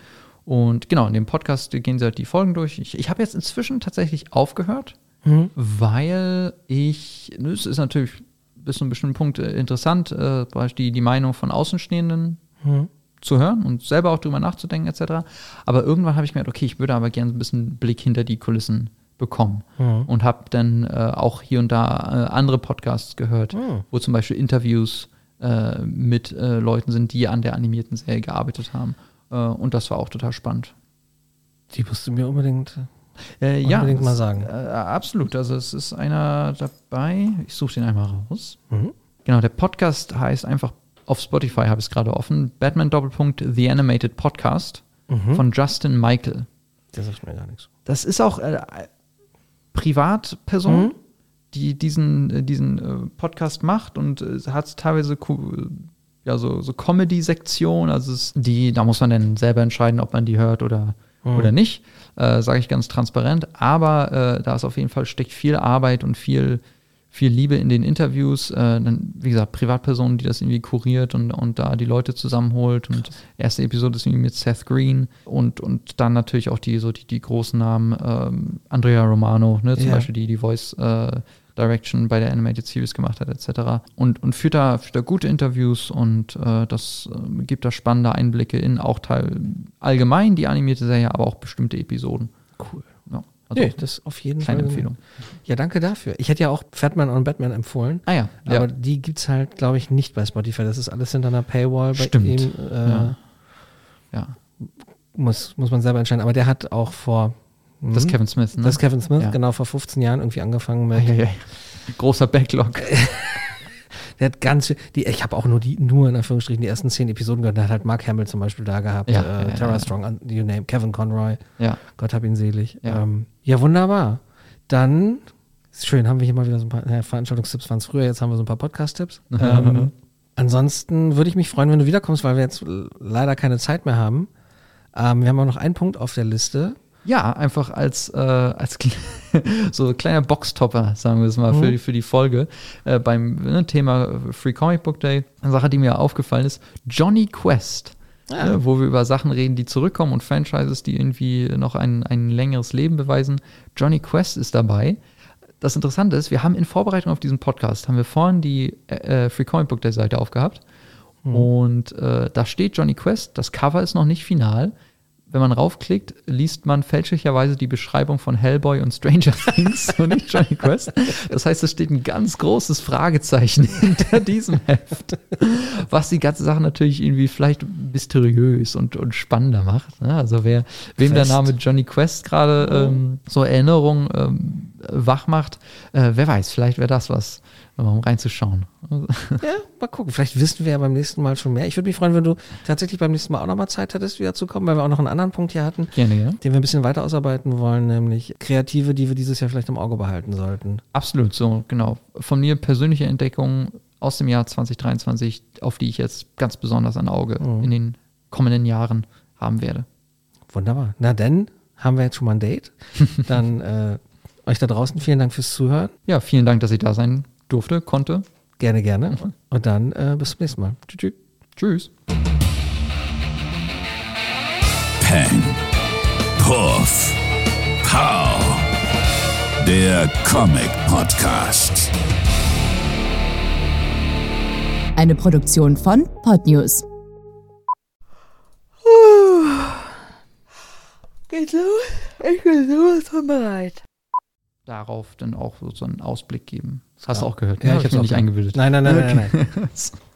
Und genau, in dem Podcast gehen sie halt die Folgen durch. Ich, ich habe jetzt inzwischen tatsächlich aufgehört, Mhm. weil ich, ne, es ist natürlich bis zu einem bestimmten Punkt interessant, äh, die, die Meinung von Außenstehenden Mhm. Zu hören und selber auch drüber nachzudenken, etc. Aber irgendwann habe ich gemerkt, okay, ich würde aber gerne ein bisschen Blick hinter die Kulissen bekommen. Mhm. Und habe dann äh, auch hier und da äh, andere Podcasts gehört, Mhm. wo zum Beispiel Interviews äh, mit äh, Leuten sind, die an der animierten Serie gearbeitet haben. Äh, und das war auch total spannend. Die musst du mir unbedingt. Äh, ja, Unbedingt mal es- sagen. Äh, absolut. Also es ist einer dabei. Ich suche den einmal raus. Mhm. Genau, der Podcast heißt einfach auf Spotify, habe ich es gerade offen. Batman Doppelpunkt The Animated Podcast Mhm. von Justin Michael. Der sagt mir gar nichts. Das ist auch äh, Privatperson, Mhm. die diesen, äh, diesen äh, Podcast macht und äh, hat teilweise ja, so, so Comedy-Sektion. Also es, die, da muss man dann selber entscheiden, ob man die hört oder, Mhm. oder nicht. Äh, Sage ich ganz transparent. Aber äh, da ist auf jeden Fall steckt viel Arbeit und viel, viel Liebe in den Interviews. Äh, dann, wie gesagt, Privatpersonen, die das irgendwie kuriert und, und da die Leute zusammenholt. Und erste Episode ist irgendwie mit Seth Green und, und dann natürlich auch die, so die, die großen Namen, ähm, Andrea Romano, ne, zum Ja. Beispiel, die die Voice äh, Direction bei der Animated Series gemacht hat, etc. Und, und führt, da, führt da gute Interviews und äh, das äh, gibt da spannende Einblicke in auch Teil allgemein die animierte Serie, aber auch bestimmte Episoden. Cool. Ja, also Nee, das auf jeden Fall. kleine Empfehlung. Ja, danke dafür. Ich hätte ja auch Fatman und Batman empfohlen. Ah ja, Aber ja. die gibt es halt, glaube ich, nicht bei Spotify. Das ist alles hinter einer Paywall bei Stimmt. ihm. Äh, Ja. ja. muss, muss man selber entscheiden. Aber der hat auch vor. Das ist hm, Kevin Smith, ne? Das ist Kevin Smith, Ja. genau vor 15 Jahren irgendwie angefangen mit. Eieiei. Großer Backlog. Der hat ganz viel, die, ich habe auch nur die, nur in Anführungsstrichen die ersten zehn Episoden gehört. Der hat halt Mark Hamill zum Beispiel da gehabt, Ja, äh, ja, Tara ja. Strong, you name, Kevin Conroy, Ja. Gott hab ihn selig. Ja. Ähm, ja, wunderbar. Dann, ist schön, haben wir hier mal wieder so ein paar äh, Veranstaltungstipps waren es früher, jetzt haben wir so ein paar Podcast-Tipps. ähm, ansonsten würde ich mich freuen, wenn du wiederkommst, weil wir jetzt leider keine Zeit mehr haben. Ähm, wir haben auch noch einen Punkt auf der Liste. Ja, einfach als, äh, als so kleiner Boxtopper, sagen wir es mal, für, die, für die Folge. Äh, beim ne, Thema Free Comic Book Day. Eine Sache, die mir aufgefallen ist: Johnny Quest. Ne, wo wir über Sachen reden, die zurückkommen und Franchises, die irgendwie noch ein, ein längeres Leben beweisen. Johnny Quest ist dabei. Das Interessante ist, wir haben in Vorbereitung auf diesen Podcast, haben wir vorhin die äh, Free Comic Book Day Seite aufgehabt. Und äh, da steht Johnny Quest, das Cover ist noch nicht final. Wenn man raufklickt, liest man fälschlicherweise die Beschreibung von Hellboy und Stranger Things und nicht Johnny Quest. Das heißt, es steht ein ganz großes Fragezeichen hinter diesem Heft, was die ganze Sache natürlich irgendwie vielleicht mysteriös und, und spannender macht. ne? Also wer, wem der Fest. Name Johnny Quest gerade ähm, so Erinnerungen ähm, wach macht, äh, wer weiß, vielleicht wäre das was, um reinzuschauen. Ja, mal gucken. Vielleicht wissen wir ja beim nächsten Mal schon mehr. Ich würde mich freuen, wenn du tatsächlich beim nächsten Mal auch nochmal Zeit hättest, wieder zu kommen, weil wir auch noch einen anderen Punkt hier hatten, Gerne, ja. den wir ein bisschen weiter ausarbeiten wollen, nämlich Kreative, die wir dieses Jahr vielleicht im Auge behalten sollten. Absolut, so, genau. Von mir persönliche Entdeckungen aus dem Jahr 2023, auf die ich jetzt ganz besonders ein Auge in den kommenden Jahren haben werde. Wunderbar. Na denn, haben wir jetzt schon mal ein Date. Dann äh, euch da draußen vielen Dank fürs Zuhören. Ja, vielen Dank, dass ich da sein durfte, konnte. Gerne, gerne. Und dann äh, bis zum nächsten Mal. Tschüss. tschüss. Tschüss. Peng. Puff. Pow. Der Comic Podcast. Eine Produktion von Podnews. Geht los? Ich bin sowas von bereit. Darauf dann auch so, einen Ausblick geben. Das hast du auch gehört. Ja, ne? ich Hab hab's auch nicht eingebildet. Nein, nein, nein, nein, nein.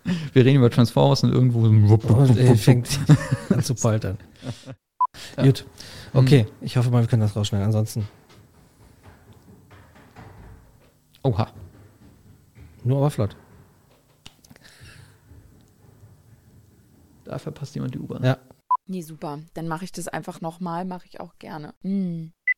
Wir reden über Transformers und irgendwo so ein Wupp, wupp, Und wupp, wupp, fängt an zu poltern. Gut. Okay, ich hoffe mal, wir können das rausschneiden. Ansonsten Oha. nur aber flott. Da verpasst jemand die U-Bahn. Ja. Nee, super. Dann mache ich das einfach nochmal, mache ich auch gerne. Mm.